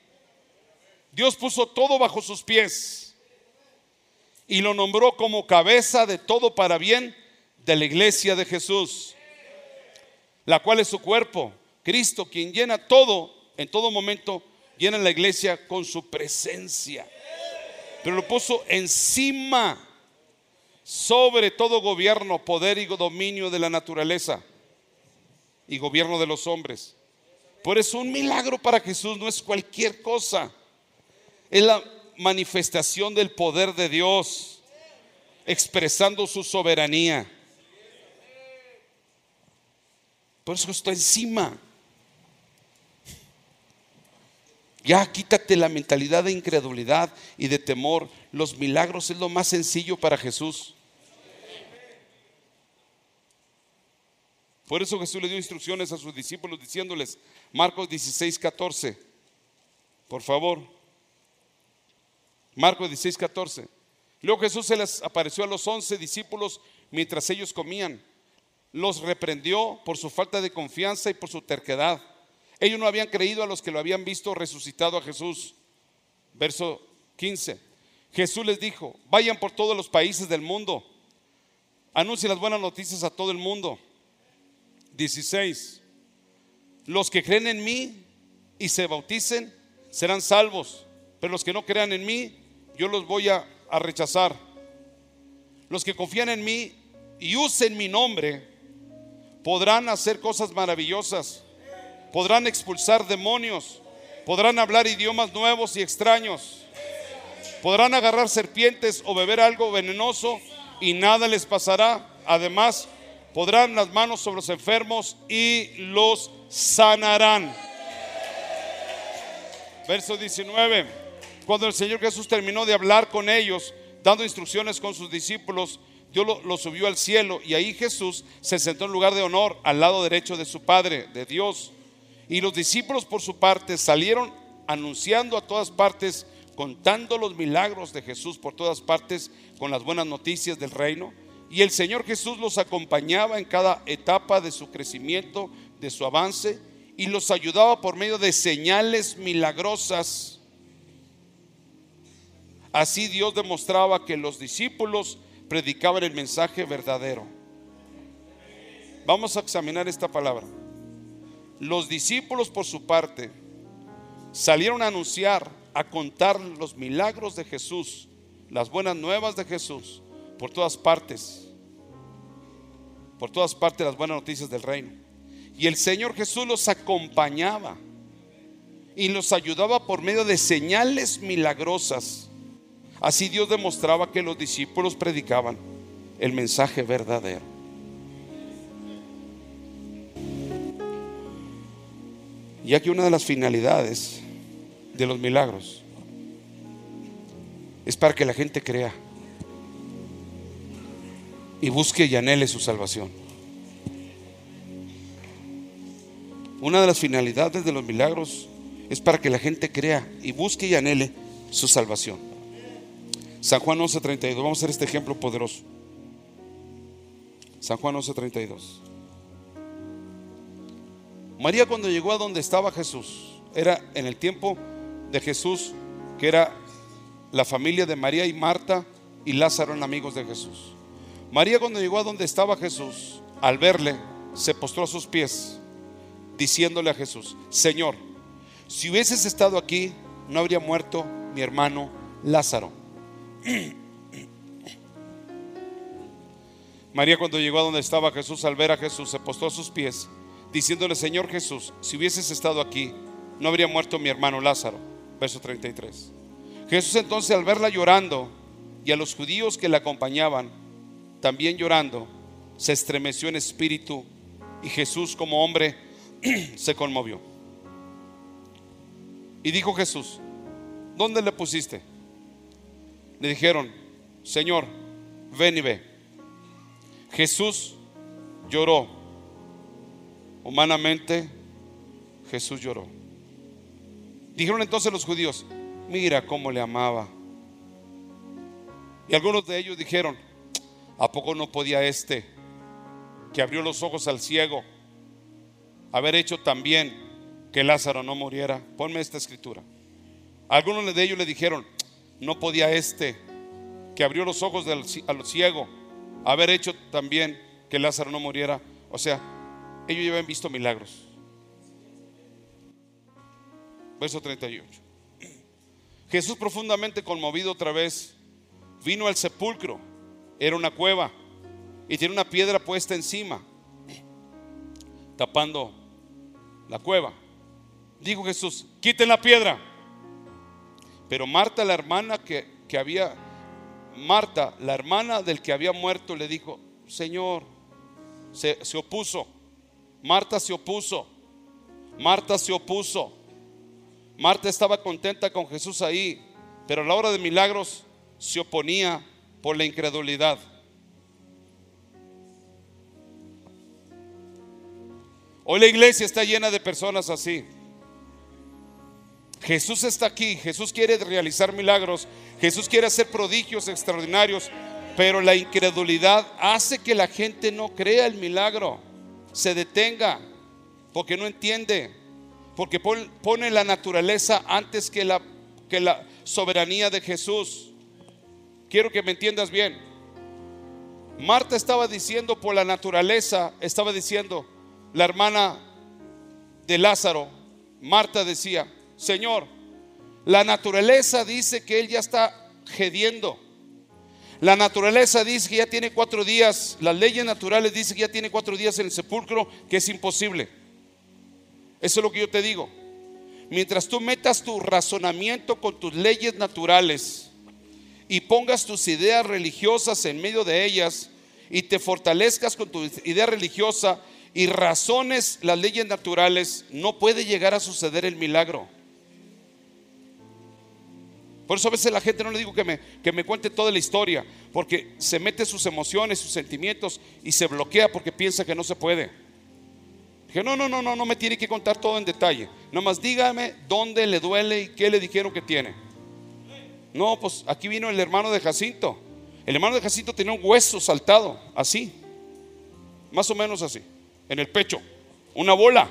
Dios puso todo bajo sus pies y lo nombró como cabeza de todo para bien de la iglesia de Jesús, la cual es su cuerpo, Cristo, quien llena todo en todo momento, llena la iglesia con su presencia. Pero lo puso encima sobre todo gobierno, poder y dominio de la naturaleza y gobierno de los hombres. Por eso un milagro para Jesús no es cualquier cosa. Es la manifestación del poder de Dios, expresando su soberanía. Por eso está encima. Ya quítate la mentalidad de incredulidad y de temor. Los milagros es lo más sencillo para Jesús. Por eso Jesús le dio instrucciones a sus discípulos diciéndoles, Marcos 16, 14, por favor. Marcos 16, 14. Luego Jesús se les apareció a los once discípulos mientras ellos comían. Los reprendió por su falta de confianza y por su terquedad. Ellos no habían creído a los que lo habían visto resucitado a Jesús. Verso 15. Jesús les dijo, vayan por todos los países del mundo, anuncien las buenas noticias a todo el mundo. 16. Los que creen en mí y se bauticen serán salvos, pero los que no crean en mí, yo los voy a, rechazar. Los que confían en mí y usen mi nombre, podrán hacer cosas maravillosas, podrán expulsar demonios, podrán hablar idiomas nuevos y extraños, podrán agarrar serpientes o beber algo venenoso y nada les pasará. Además, podrán las manos sobre los enfermos y los sanarán. Verso 19. Cuando el Señor Jesús terminó de hablar con ellos, dando instrucciones con sus discípulos, Dios lo, subió al cielo y ahí Jesús se sentó en lugar de honor al lado derecho de su Padre, de Dios. Y los discípulos por su parte salieron anunciando a todas partes, contando los milagros de Jesús por todas partes con las buenas noticias del reino. Y el Señor Jesús los acompañaba en cada etapa de su crecimiento, de su avance, y los ayudaba por medio de señales milagrosas. Así Dios demostraba que los discípulos predicaban el mensaje verdadero. Vamos a examinar esta palabra. Los discípulos por su parte salieron a anunciar, a contar los milagros de Jesús, las buenas nuevas de Jesús por todas partes, por todas partes las buenas noticias del reino. Y el Señor Jesús los acompañaba y los ayudaba por medio de señales milagrosas. Así Dios demostraba que los discípulos predicaban el mensaje verdadero. Y aquí una de las finalidades de los milagros es para que la gente crea y busque y anhele su salvación. Una de las finalidades de los milagros es para que la gente crea y busque y anhele su salvación. San Juan 11:32, vamos a hacer este ejemplo poderoso. San Juan 11:32. María cuando llegó a donde estaba Jesús, era en el tiempo de Jesús, que era la familia de María y Marta y Lázaro eran amigos de Jesús. María cuando llegó a donde estaba Jesús, al verle, se postró a sus pies, diciéndole a Jesús, Señor, si hubieses estado aquí, no habría muerto mi hermano Lázaro. María cuando llegó a donde estaba Jesús, al ver a Jesús, se postró a sus pies, diciéndole, Señor Jesús, si hubieses estado aquí, no habría muerto mi hermano Lázaro. Verso 33. Jesús entonces al verla llorando y a los judíos que la acompañaban, también llorando, se estremeció en espíritu y Jesús como hombre [CLEARS THROAT] se conmovió. Y dijo Jesús, ¿dónde le pusiste? Le dijeron, Señor, ven y ve. Jesús lloró. Humanamente, Jesús lloró. Dijeron entonces los judíos, mira cómo le amaba. Y algunos de ellos dijeron, ¿A poco no podía este que abrió los ojos al ciego haber hecho también que Lázaro no muriera. Ponme esta escritura. Algunos de ellos le dijeron, no podía este que abrió los ojos al ciego haber hecho también que Lázaro no muriera. O sea, ellos ya habían visto milagros. Verso 38. Jesús profundamente conmovido otra vez, vino al sepulcro. Era una cueva y tiene una piedra puesta encima, tapando la cueva. Dijo Jesús, quiten la piedra. Pero Marta, la hermana que, que había, Marta, la hermana del que había muerto, le dijo, Señor, se, se opuso. Marta se opuso. Marta se opuso. Marta estaba contenta con Jesús ahí, pero a la hora de milagros se oponía por la incredulidad. Hoy la iglesia está llena de personas así. Jesús está aquí, Jesús quiere realizar milagros, Jesús quiere hacer prodigios extraordinarios, pero la incredulidad hace que la gente no crea el milagro, se detenga, porque no entiende, porque pone la naturaleza antes que la, que la soberanía de Jesús. Quiero que me entiendas bien. Marta estaba diciendo por la naturaleza, estaba diciendo, la hermana de Lázaro, Marta decía, Señor, la naturaleza dice que él ya está gediendo. La naturaleza dice que ya tiene cuatro días, las leyes naturales dicen que ya tiene cuatro días en el sepulcro, que es imposible. Eso es lo que yo te digo. Mientras tú metas tu razonamiento con tus leyes naturales y pongas tus ideas religiosas en medio de ellas y te fortalezcas con tu idea religiosa y razones las leyes naturales, no puede llegar a suceder el milagro. Por eso a veces la gente no le digo que me, que me cuente toda la historia, porque se mete sus emociones, sus sentimientos y se bloquea porque piensa que no se puede. Dije, no, no, no, no, no me tiene que contar todo en detalle. Nomás dígame dónde le duele y qué le dijeron que tiene. No, pues aquí vino el hermano de Jacinto. El hermano de Jacinto tenía un hueso saltado, así, más o menos así, en el pecho, una bola.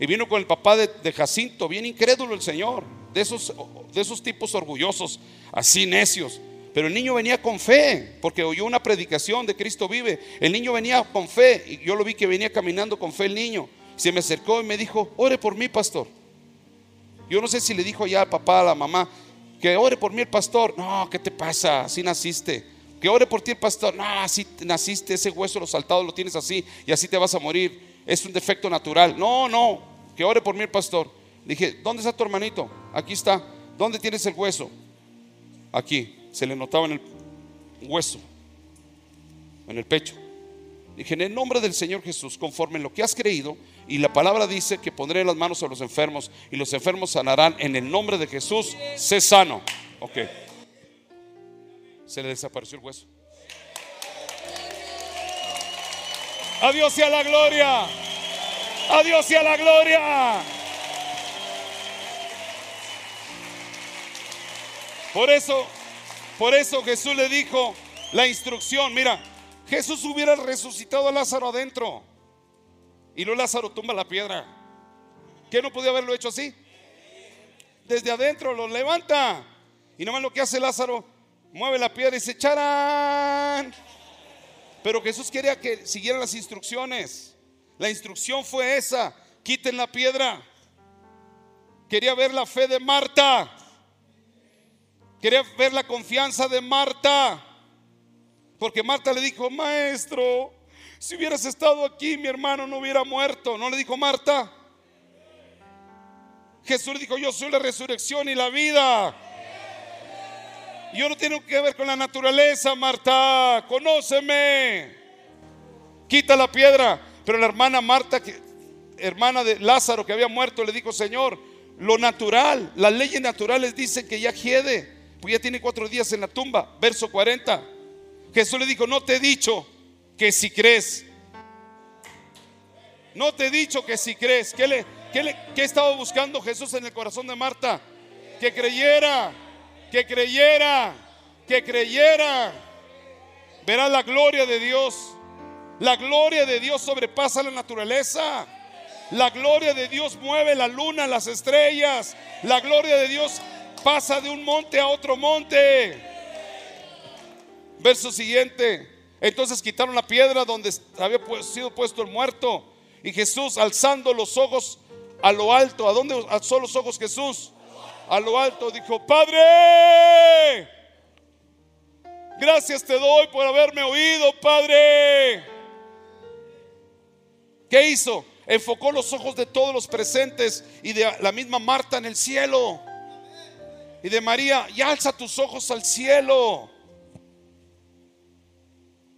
Y vino con el papá de, de Jacinto, bien incrédulo el Señor de esos, de esos tipos orgullosos, así necios. Pero el niño venía con fe, porque oyó una predicación de Cristo vive. El niño venía con fe, y yo lo vi que venía caminando con fe el niño. Se me acercó y me dijo, ore por mí, pastor. Yo no sé si le dijo ya al papá, a la mamá, que ore por mí el pastor. No, ¿qué te pasa? Así naciste. Que ore por ti el pastor. No, así naciste, ese hueso lo saltado lo tienes así y así te vas a morir. Es un defecto natural. No, no, que ore por mí el pastor. Dije, ¿dónde está tu hermanito? Aquí está. ¿Dónde tienes el hueso? Aquí. Se le notaba en el hueso, en el pecho. Dije, en el nombre del Señor Jesús, conforme en lo que has creído, y la palabra dice que pondré las manos a los enfermos y los enfermos sanarán en el nombre de Jesús, sé sano. Ok. Se le desapareció el hueso. Adiós y a la gloria. Adiós y a la gloria. Por eso, por eso Jesús le dijo la instrucción, mira, Jesús hubiera resucitado a Lázaro adentro y luego Lázaro tumba la piedra. ¿Qué no podía haberlo hecho así? Desde adentro lo levanta y nomás lo que hace Lázaro, mueve la piedra y se echarán. Pero Jesús quería que siguieran las instrucciones. La instrucción fue esa, quiten la piedra. Quería ver la fe de Marta. Quería ver la confianza de Marta. Porque Marta le dijo, maestro, si hubieras estado aquí, mi hermano no hubiera muerto. ¿No le dijo Marta? Jesús le dijo, yo soy la resurrección y la vida. Yo no tengo que ver con la naturaleza, Marta. Conóceme. Quita la piedra. Pero la hermana Marta, hermana de Lázaro que había muerto, le dijo, Señor, lo natural, las leyes naturales dicen que ya quiere pues ya tiene cuatro días en la tumba. Verso 40. Jesús le dijo, no te he dicho que si crees. No te he dicho que si crees. ¿Qué, le, qué, estaba buscando Jesús en el corazón de Marta? Que creyera, que creyera, que creyera. Verá la gloria de Dios. La gloria de Dios sobrepasa la naturaleza. La gloria de Dios mueve la luna, las estrellas. La gloria de Dios pasa de un monte a otro monte. Verso siguiente. Entonces quitaron la piedra donde había sido puesto el muerto. Y Jesús, alzando los ojos a lo alto, ¿a dónde alzó los ojos Jesús? A lo alto, dijo: Padre, gracias te doy por haberme oído, Padre. ¿Qué hizo? Enfocó los ojos de todos los presentes y de la misma Marta en el cielo. Y de María, y alza tus ojos al cielo.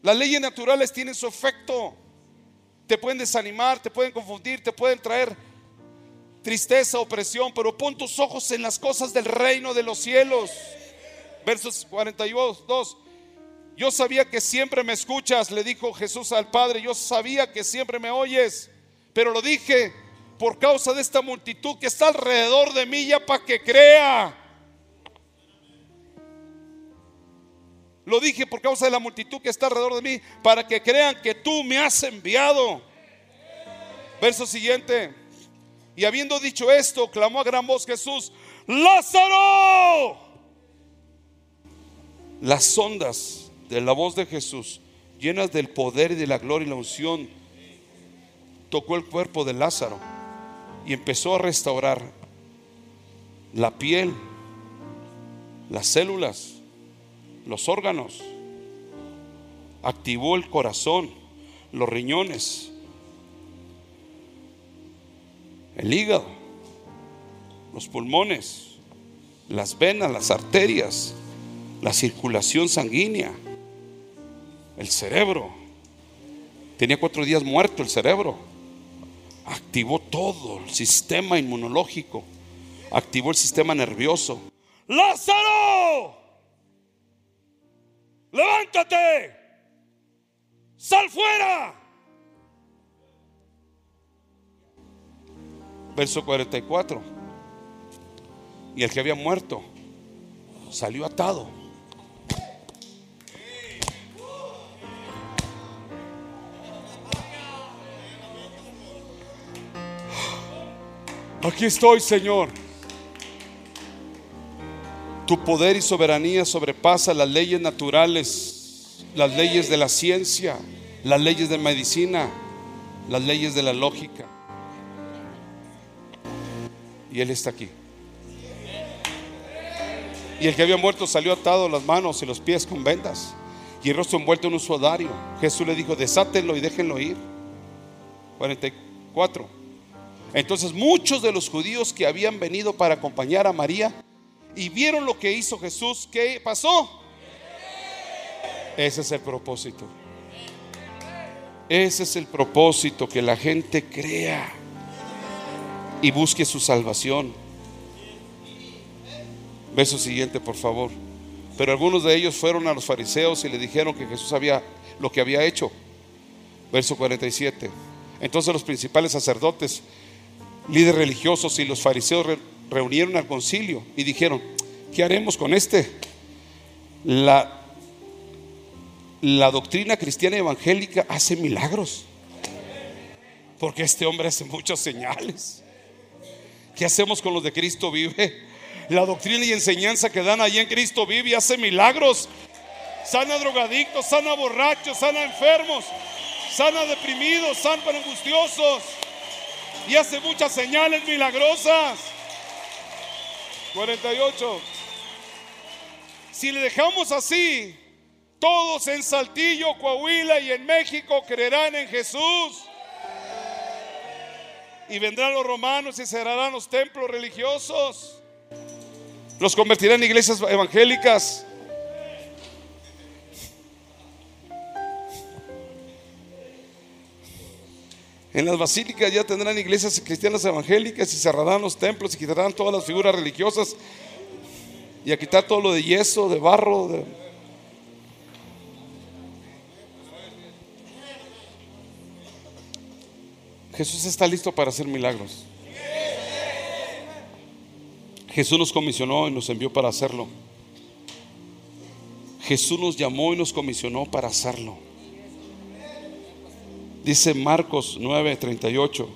Las leyes naturales tienen su efecto. Te pueden desanimar, te pueden confundir, te pueden traer tristeza, opresión, pero pon tus ojos en las cosas del reino de los cielos. Versos 42. Yo sabía que siempre me escuchas, le dijo Jesús al Padre, yo sabía que siempre me oyes, pero lo dije por causa de esta multitud que está alrededor de mí ya para que crea. Lo dije por causa de la multitud que está alrededor de mí, para que crean que tú me has enviado. Verso siguiente. Y habiendo dicho esto, clamó a gran voz Jesús, Lázaro. Las ondas de la voz de Jesús, llenas del poder y de la gloria y la unción, tocó el cuerpo de Lázaro y empezó a restaurar la piel, las células, los órganos, activó el corazón, los riñones, el hígado, los pulmones, las venas, las arterias, la circulación sanguínea, el cerebro. Tenía cuatro días muerto el cerebro. Activó todo el sistema inmunológico. Activó el sistema nervioso. Lázaro, levántate, sal fuera. Verso 44. Y el que había muerto salió atado. Aquí estoy, Señor. Tu poder y soberanía sobrepasa las leyes naturales, las leyes de la ciencia, las leyes de medicina, las leyes de la lógica. Y Él está aquí. Y el que había muerto salió atado las manos y los pies con vendas y el rostro envuelto en un sudario. Jesús le dijo, desátenlo y déjenlo ir. 44. Entonces muchos de los judíos que habían venido para acompañar a María y vieron lo que hizo Jesús, ¿qué pasó? Ese es el propósito. Ese es el propósito, que la gente crea y busque su salvación. Verso siguiente, por favor. Pero algunos de ellos fueron a los fariseos y le dijeron que Jesús había lo que había hecho. Verso 47. Entonces los principales sacerdotes, líderes religiosos y los fariseos reunieron al concilio y dijeron, ¿qué haremos con este? La, doctrina cristiana evangélica hace milagros. Porque este hombre hace muchas señales. ¿Qué hacemos con los de Cristo vive? La doctrina y enseñanza que dan allí en Cristo vive y hace milagros. Sana drogadictos, sana borrachos, sana enfermos, sana deprimidos, sana angustiosos. Y hace muchas señales milagrosas. 48. Si le dejamos así, todos en Saltillo, Coahuila y en México creerán en Jesús. Y vendrán los romanos y cerrarán los templos religiosos. Los convertirán en iglesias evangélicas. En las basílicas ya tendrán iglesias cristianas evangélicas y cerrarán los templos y quitarán todas las figuras religiosas y a quitar todo lo de yeso, de barro, Jesús está listo para hacer milagros. Jesús nos comisionó y nos envió para hacerlo. Jesús nos llamó y nos comisionó para hacerlo. Dice Marcos 9, 38.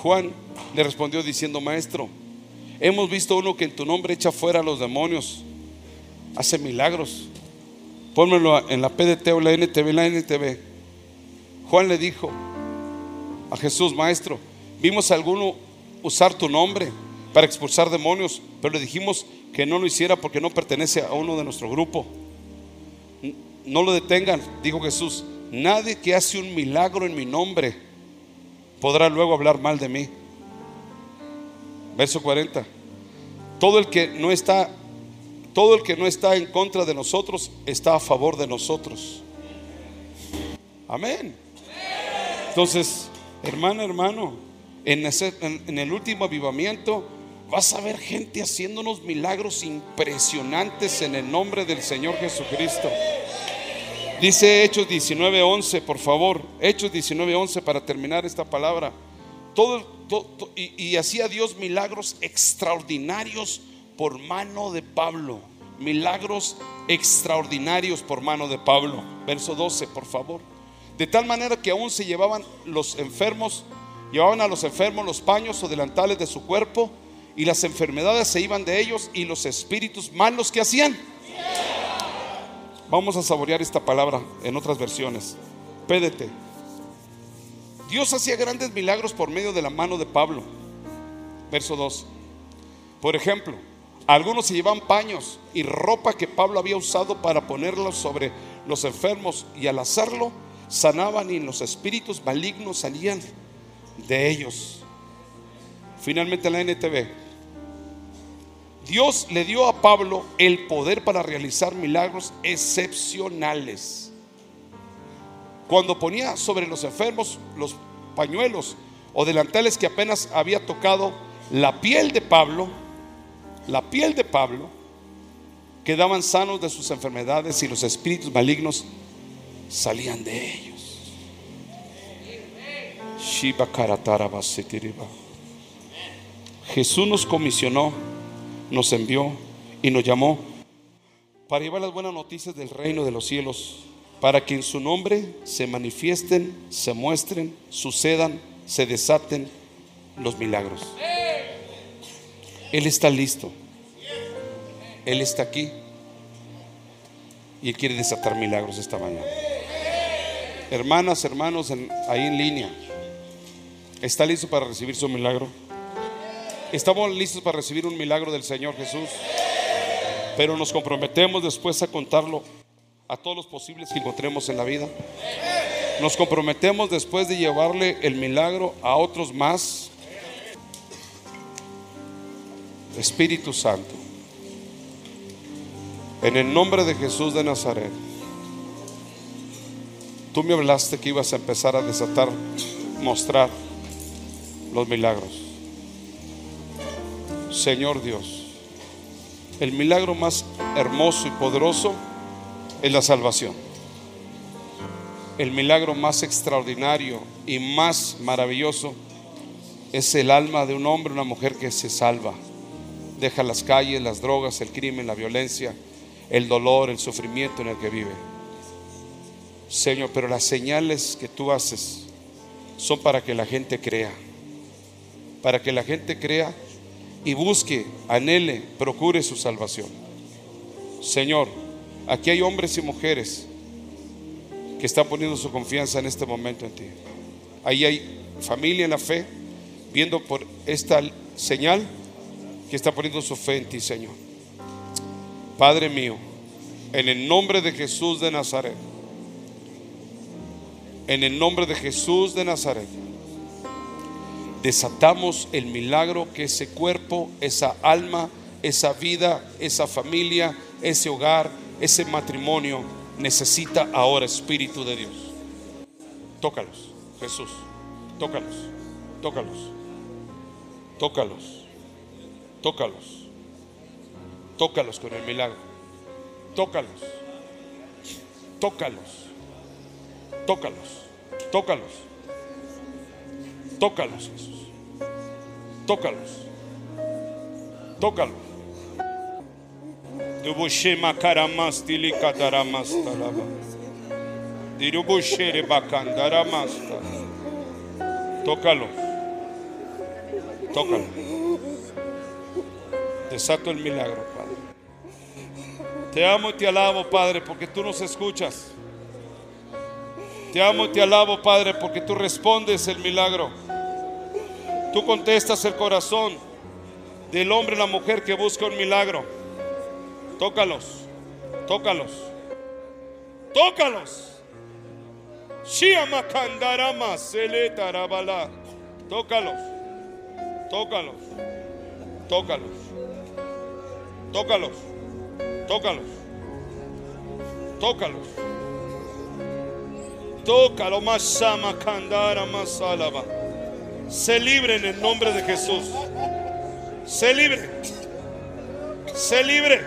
Juan le respondió diciendo, maestro, hemos visto uno que en tu nombre echa fuera a los demonios, hace milagros. Pónmelo en la PDT o la NTV, la NTV. Juan le dijo a Jesús, maestro, vimos a alguno usar tu nombre para expulsar demonios, pero le dijimos que no lo hiciera porque no pertenece a uno de nuestro grupo. No lo detengan, dijo Jesús. Nadie que hace un milagro en mi nombre podrá luego hablar mal de mí. Verso 40. Todo el que no está todo el que no está en contra de nosotros está a favor de nosotros. Amén. Entonces, hermano, hermano, en, en el último avivamiento vas a ver gente haciendo unos milagros impresionantes en el nombre del Señor Jesucristo. Dice Hechos 19:11, por favor. Hechos 19:11 para terminar esta palabra. Todo, y, y hacía Dios milagros extraordinarios por mano de Pablo. Milagros extraordinarios por mano de Pablo. Verso 12, por favor. De tal manera que aún se llevaban los enfermos, llevaban a los enfermos los paños o delantales de su cuerpo y las enfermedades se iban de ellos y los espíritus malos que hacían Vamos a saborear esta palabra en otras versiones. Pédete. Dios hacía grandes milagros por medio de la mano de Pablo. Verso 2. Por ejemplo, algunos se llevaban paños y ropa que Pablo había usado para ponerlos sobre los enfermos y al hacerlo sanaban y los espíritus malignos salían de ellos. Finalmente la NTV. Dios le dio a Pablo el poder para realizar milagros excepcionales. Cuando ponía sobre los enfermos los pañuelos o delantales que apenas había tocado la piel de Pablo, la piel de Pablo, quedaban sanos de sus enfermedades y los espíritus malignos salían de ellos. Jesús nos comisionó nos envió y nos llamó para llevar las buenas noticias del reino de los cielos, para que en su nombre se manifiesten, se muestren, sucedan, se desaten los milagros. Él está listo. Él está aquí. Y Él quiere desatar milagros esta mañana. Hermanas, hermanos, ahí en línea. ¿Está listo para recibir su milagro? Estamos listos para recibir un milagro del Señor Jesús, pero nos comprometemos después a contarlo a todos los posibles que encontremos en la vida. Nos comprometemos después de llevarle el milagro a otros más. Espíritu Santo, en el nombre de Jesús de Nazaret, tú me hablaste que ibas a empezar a desatar, mostrar los milagros. Señor Dios. El milagro más hermoso y poderoso es la salvación. El milagro más extraordinario y más maravilloso es el alma de un hombre una mujer que se salva. Deja las calles, las drogas, el crimen, la violencia, el dolor, el sufrimiento en el que vive. Señor, pero las señales que tú haces son para que la gente crea. Para que la gente crea y busque, anhele, procure su salvación. Señor, aquí hay hombres y mujeres que están poniendo su confianza en este momento en ti. Ahí hay familia en la fe, viendo por esta señal que está poniendo su fe en ti, Señor. Padre mío, en el nombre de Jesús de Nazaret, en el nombre de Jesús de Nazaret, desatamos el milagro que ese cuerpo, esa alma, esa vida, esa familia, ese hogar, ese matrimonio necesita ahora, Espíritu de Dios. Tócalos, Jesús. Tócalos, tócalos, tócalos, tócalos, tócalos con el milagro. Tócalos, tócalos, tócalos, tócalos. Jesús. Tócalos. Tócalos. Dubushema karamastili kataramasta Dirubushere bakandaramasta. Tócalos. Tócalo. Desato el milagro, Padre. Te amo y te alabo, Padre, porque tú nos escuchas. Te amo y te alabo, Padre, porque tú respondes el milagro. Tú contestas el corazón del hombre y la mujer que busca un milagro. Tócalos, tócalos, tócalos. Tócalos, tócalos, tócalos, tócalos, tócalos, tócalos. Tócalo, Masama Kandara Masalaba. Se libre en el nombre de Jesús. Se libre. Se libre.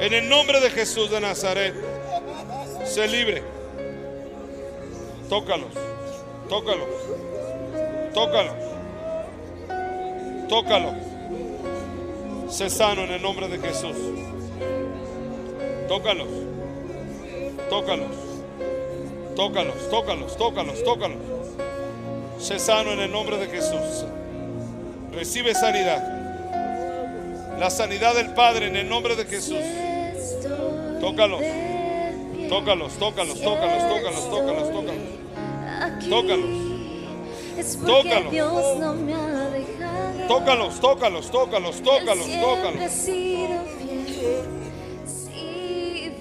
En el nombre de Jesús de Nazaret. Se libre. Tócalos. Tócalos. Tócalos. Tócalos. Se sano en el nombre de Jesús. Tócalos. Tócalos. Tócalos, tócalos, tócalos, tócalos. Sé sano en el nombre de Jesús. Recibe sanidad. La sanidad del Padre en el nombre de Jesús. Tócalos. Tócalos, tócalos, tócalos, tócalos, tócalos, tócalos. Tócalos. Tócalos. Tócalos, tócalos, tócalos, tócalos, he tócalos.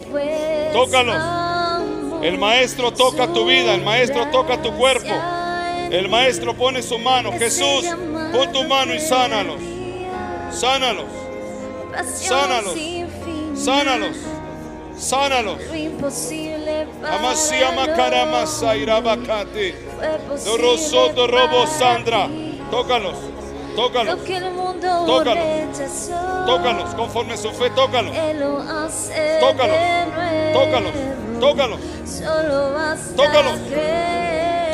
pues Tócalos. amo. El maestro toca tu vida, el maestro toca tu cuerpo. El maestro pone su mano. Jesús, pon tu mano y sánalos. Sánalos. Sánalos. Sánalos. Sánalos. Amasiama karamasa irabakati. Robo Sandra. Tócalos. Tócalos. Tócalos. Tócalos. Conforme su fe, tócalos. Tócalos. Tócalos. Tócalos. Tócalos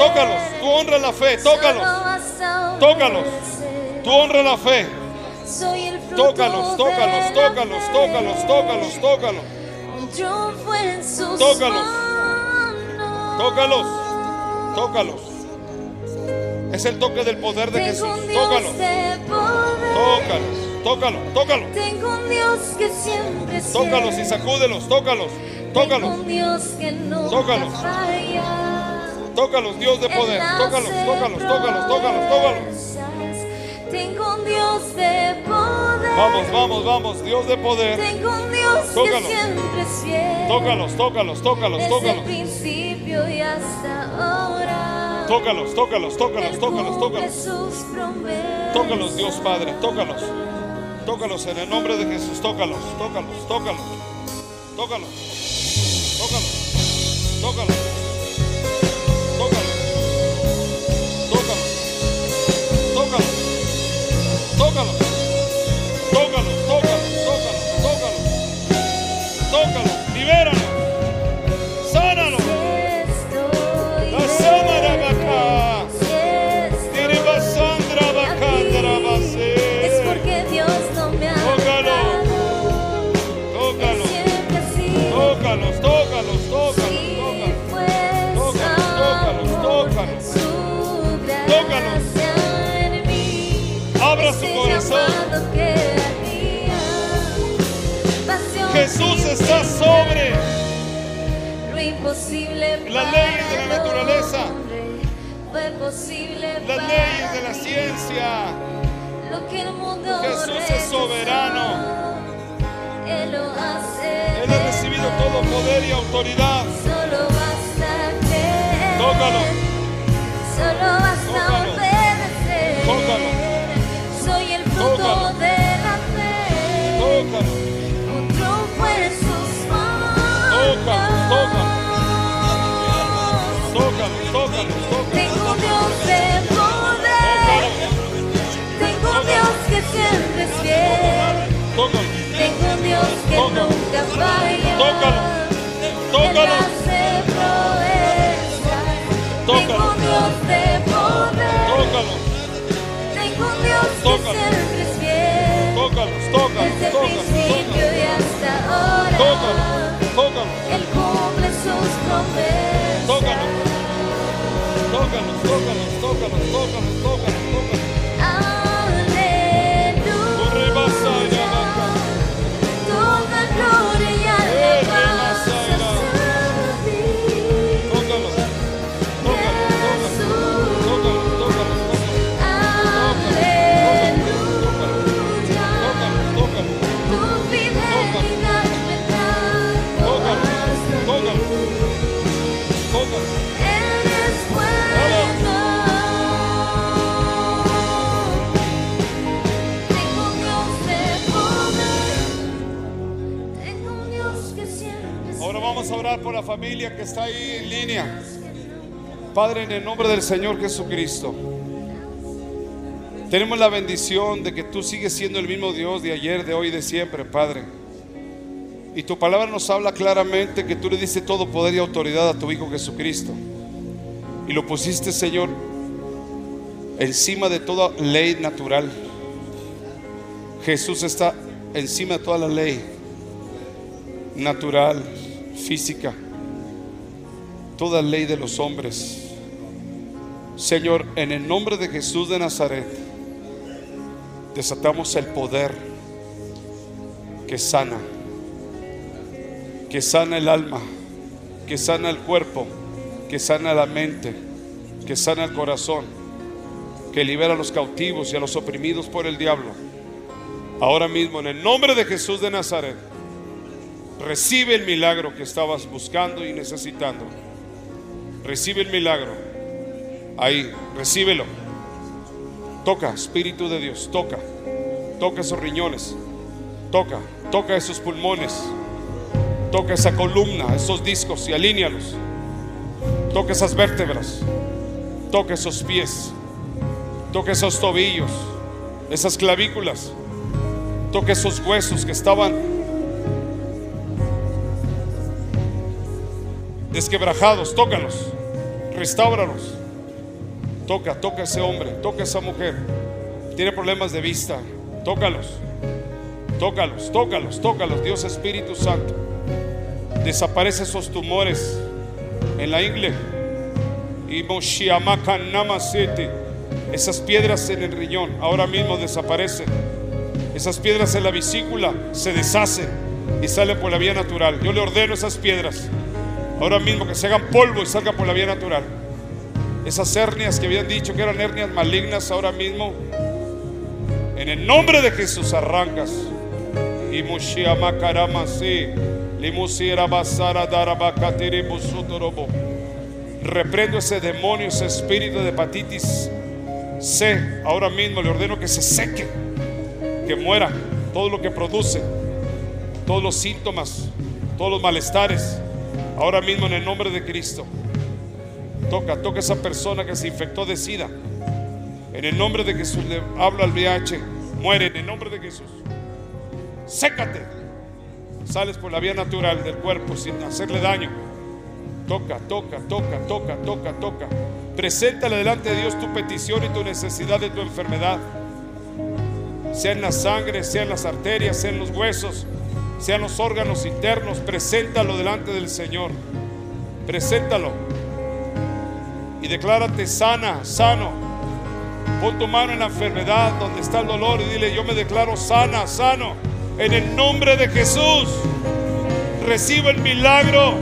tócalos. Tú honra la fe, tócalos, Tócalos. tú honra la fe. Tócalos, tócalos, tócalos, tócalos, tócalos, tócalos. Tócalos. Tócalos, tócalos. Es el toque del poder de Jesús. Tócalos, tócalos, tócalos, tócalos. Tengo un Dios que siempre Tócalos y sacúdelos, tócalos, Tengo tócalos, un Dios que nunca Tócalos. falla. Tócalos, Dios de poder. Tócalos, tócalos, tócalos, tócalos, tócalos. Tengo un Dios de poder. Vamos, vamos, vamos, Dios de poder. Tengo un Dios Tócalos. que siempre es fiel. Tócalos, tócalos, tócalos, Desde el tócalos. principio y hasta ahora. Tócalos, tócalos, tócalos, tócalos, tócalos. Tócalos, Dios Padre, tócalos. Tócalos en el nombre de Jesús, tócalos, tócalos, tócalos. Tócalos. Tócalos. Tócalos. Tócalos. road. Lo imposible Las leyes de la naturaleza. Fue posible las leyes de la ciencia. Lo que el mundo Jesús es soberano. Él lo hace. Él ha recibido todo poder y autoridad. Solo basta creer. Tócalo. Solo basta Tócalo. obedecer. Tócalo. Soy el fruto Tócalo. de la fe. Tócalos, Un triunfo en sus manos. Tócalo, tócalo. Tengo un Dios de poder. Tengo un Dios que siempre es fiel. Tengo un Dios que nunca falla. Tócalo. Tócalo. Tengo un Dios de poder. Tengo un Dios que siempre es fiel. Tócalos, tócalos, Desde el principio y hasta ahora. Él cumple sus promesas tócalos, tócalos, tócalos, tócalos. Orar por la familia que está ahí en línea. Padre, en el nombre del Señor Jesucristo. Tenemos la bendición de que tú sigues siendo el mismo Dios de ayer, de hoy y de siempre, Padre. Y tu palabra nos habla claramente que tú le diste todo poder y autoridad a tu Hijo Jesucristo. Y lo pusiste, Señor, encima de toda ley natural. Jesús está encima de toda la ley natural, física, toda ley de los hombres. Señor, en el nombre de Jesús de Nazaret, desatamos el poder que sana, que sana el alma, que sana el cuerpo, que sana la mente, que sana el corazón, que libera a los cautivos y a los oprimidos por el diablo. Ahora mismo, en el nombre de Jesús de Nazaret, recibe el milagro que estabas buscando y necesitando. Recibe el milagro. Ahí, recíbelo. Toca, Espíritu de Dios, toca. Toca esos riñones. Toca, toca esos pulmones. Toca esa columna, esos discos y alínealos. Toca esas vértebras. Toca esos pies. Toca esos tobillos, esas clavículas. Toca esos huesos que estaban desquebrajados. Tócalos. Restáuralos. Toca, toca a ese hombre, toca a esa mujer. Tiene problemas de vista. Tócalos. Tócalos, tócalos, tócalos. Dios Espíritu Santo. Desaparece esos tumores en la ingle. Y. Esas piedras en el riñón ahora mismo desaparecen. Esas piedras en la vesícula se deshacen y salen por la vía natural. Yo le ordeno esas piedras ahora mismo que se hagan polvo y salgan por la vía natural. Esas hernias que habían dicho que eran hernias malignas ahora mismo, en el nombre de Jesús arrancas. Y. Reprendo ese demonio, ese espíritu de hepatitis C. Ahora mismo le ordeno que se seque, que muera todo lo que produce, todos los síntomas, todos los malestares. Ahora mismo en el nombre de Cristo. Toca, toca a esa persona que se infectó de SIDA. En el nombre de Jesús le hablo al VIH. Muere en el nombre de Jesús. Sécate. Sales por la vía natural del cuerpo sin hacerle daño. Toca, toca, toca, toca, toca, toca. Preséntale delante de Dios tu petición y tu necesidad de tu enfermedad. Sea en la sangre, sea en las arterias, sea en los huesos, sea en los órganos internos. Preséntalo delante del Señor. Preséntalo. Y declárate sana, sano. Pon tu mano en la enfermedad donde está el dolor y dile, yo me declaro sana, sano. En el nombre de Jesús. Recibo el milagro.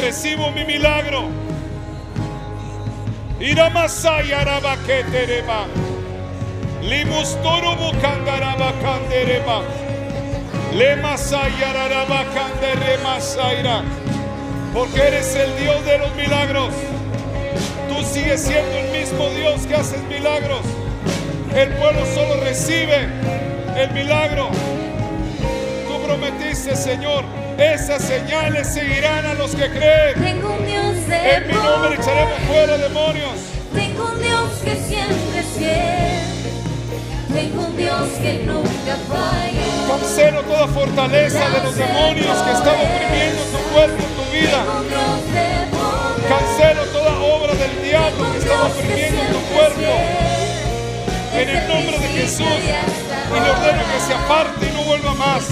Recibo mi milagro. Iramasaya rabaketereba. Limustoro bukandaraba kandereba. Lemasaya rarabakanderema saira. Porque eres el Dios de los milagros. Tú sigues siendo el mismo Dios que haces milagros. El pueblo solo recibe el milagro. Tú prometiste, Señor, esas señales seguirán a los que creen. Tengo un Dios de En mi nombre echaremos fuera demonios. Tengo un Dios que siempre es fiel. Tengo un Dios que nunca falla. Cancelo toda fortaleza de los demonios que están oprimiendo tu cuerpo, tu vida. Cancelo toda obra del diablo que está oprimiendo tu cuerpo. En el nombre de Jesús. Y le ordeno que se aparte y no vuelva más.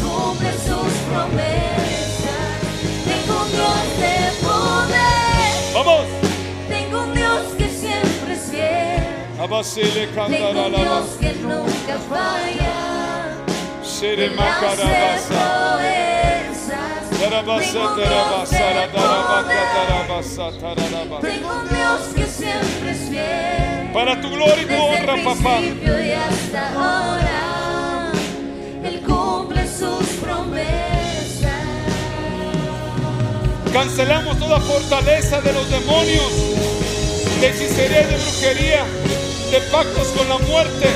Tengo cantará un la Dios que nunca falla. Hace macarabasa. proezas. Tengo un. Tengo un Dios que siempre es fiel. Para tu gloria y tu honra, papá. y hasta ahora, Él cumple sus promesas. Cancelamos toda fortaleza de los demonios, de hechicería de brujería, de pactos con la muerte,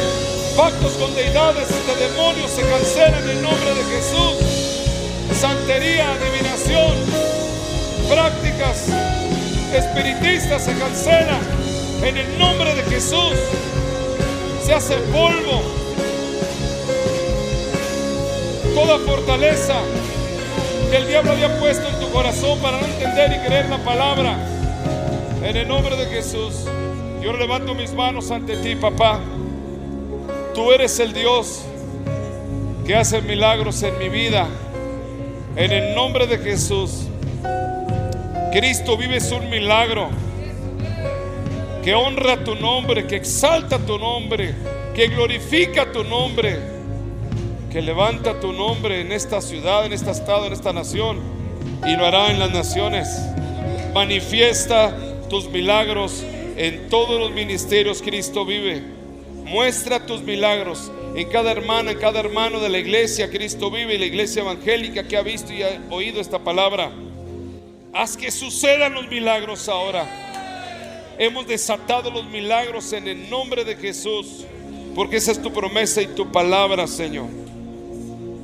pactos con deidades, de demonios se cancelan en el nombre de Jesús. santería, adivinación, prácticas espiritistas se cancelan en el nombre de Jesús. Se hace polvo. Toda fortaleza que el diablo había puesto en tu corazón para no entender y creer la palabra. En el nombre de Jesús, yo levanto mis manos ante ti, papá. Tú eres el Dios que hace milagros en mi vida. En el nombre de Jesús. Cristo vives un milagro que honra tu nombre, que exalta tu nombre, que glorifica tu nombre, que levanta tu nombre en esta ciudad, en este estado, en esta nación y lo hará en las naciones. Manifiesta tus milagros en todos los ministerios Cristo vive. Muestra tus milagros en cada hermana, en cada hermano de la iglesia Cristo vive y la iglesia evangélica que ha visto y ha oído esta palabra. Haz que sucedan los milagros ahora. Hemos desatado los milagros en el nombre de Jesús, porque esa es tu promesa y tu palabra, Señor.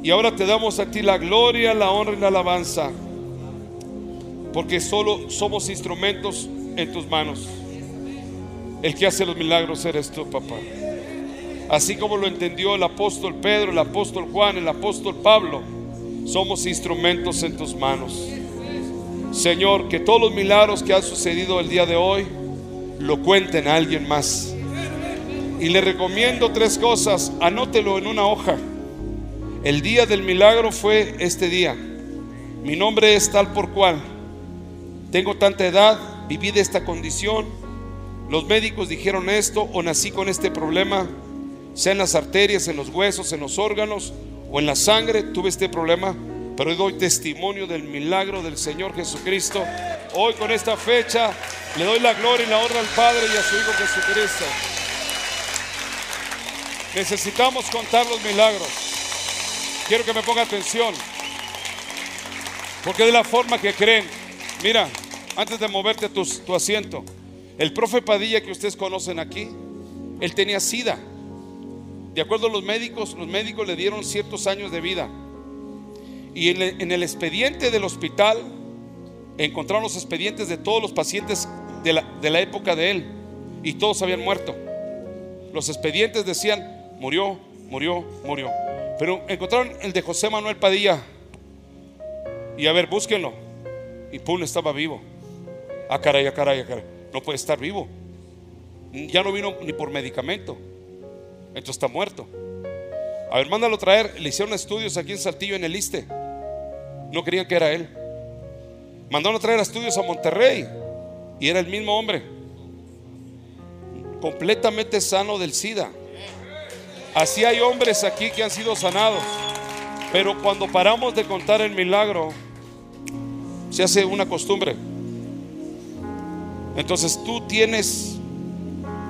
Y ahora te damos a ti la gloria, la honra y la alabanza, porque solo somos instrumentos en tus manos. El que hace los milagros eres tú, papá. Así como lo entendió el apóstol Pedro, el apóstol Juan, el apóstol Pablo, somos instrumentos en tus manos. Señor, que todos los milagros que han sucedido el día de hoy lo cuenten a alguien más. Y le recomiendo tres cosas, anótelo en una hoja. El día del milagro fue este día. Mi nombre es tal por cual. Tengo tanta edad, viví de esta condición. Los médicos dijeron esto o nací con este problema, sea en las arterias, en los huesos, en los órganos o en la sangre, tuve este problema pero hoy doy testimonio del milagro del Señor Jesucristo. Hoy con esta fecha le doy la gloria y la honra al Padre y a su Hijo Jesucristo. Necesitamos contar los milagros. Quiero que me ponga atención. Porque de la forma que creen. Mira, antes de moverte tu, tu asiento, el profe Padilla que ustedes conocen aquí, él tenía sida. De acuerdo a los médicos, los médicos le dieron ciertos años de vida. Y en el, en el expediente del hospital encontraron los expedientes de todos los pacientes de la, de la época de él. Y todos habían muerto. Los expedientes decían, murió, murió, murió. Pero encontraron el de José Manuel Padilla. Y a ver, búsquenlo. Y pum, estaba vivo. Ah, caray, ah, caray, ah, caray. No puede estar vivo. Ya no vino ni por medicamento. Entonces está muerto. A ver, mándalo traer. Le hicieron estudios aquí en Saltillo, en el ISTE. No creían que era él. Mandaron a traer estudios a Monterrey. Y era el mismo hombre. Completamente sano del SIDA. Así hay hombres aquí que han sido sanados. Pero cuando paramos de contar el milagro, se hace una costumbre. Entonces tú tienes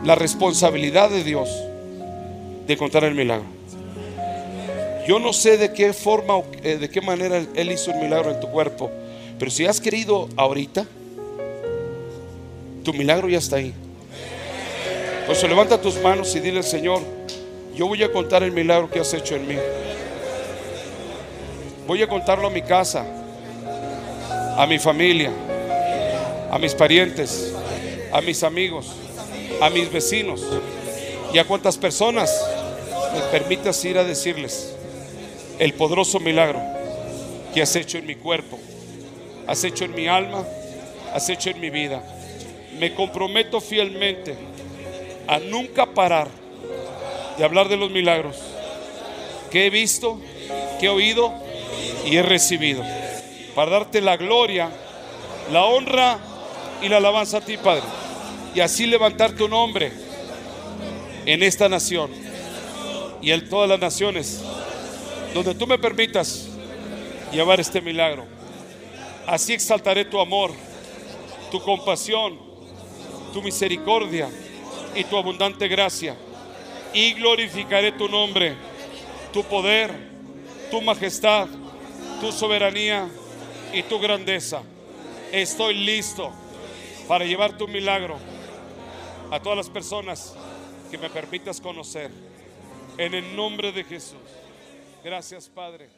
la responsabilidad de Dios de contar el milagro. Yo no sé de qué forma o eh, de qué manera Él hizo un milagro en tu cuerpo, pero si has querido ahorita, tu milagro ya está ahí. Pues levanta tus manos y dile al Señor, yo voy a contar el milagro que has hecho en mí. Voy a contarlo a mi casa, a mi familia, a mis parientes, a mis amigos, a mis vecinos y a cuantas personas me permitas ir a decirles el poderoso milagro que has hecho en mi cuerpo, has hecho en mi alma, has hecho en mi vida. Me comprometo fielmente a nunca parar de hablar de los milagros que he visto, que he oído y he recibido. Para darte la gloria, la honra y la alabanza a ti, Padre. Y así levantar tu nombre en esta nación y en todas las naciones donde tú me permitas llevar este milagro. Así exaltaré tu amor, tu compasión, tu misericordia y tu abundante gracia. Y glorificaré tu nombre, tu poder, tu majestad, tu soberanía y tu grandeza. Estoy listo para llevar tu milagro a todas las personas que me permitas conocer. En el nombre de Jesús. Gracias, Padre.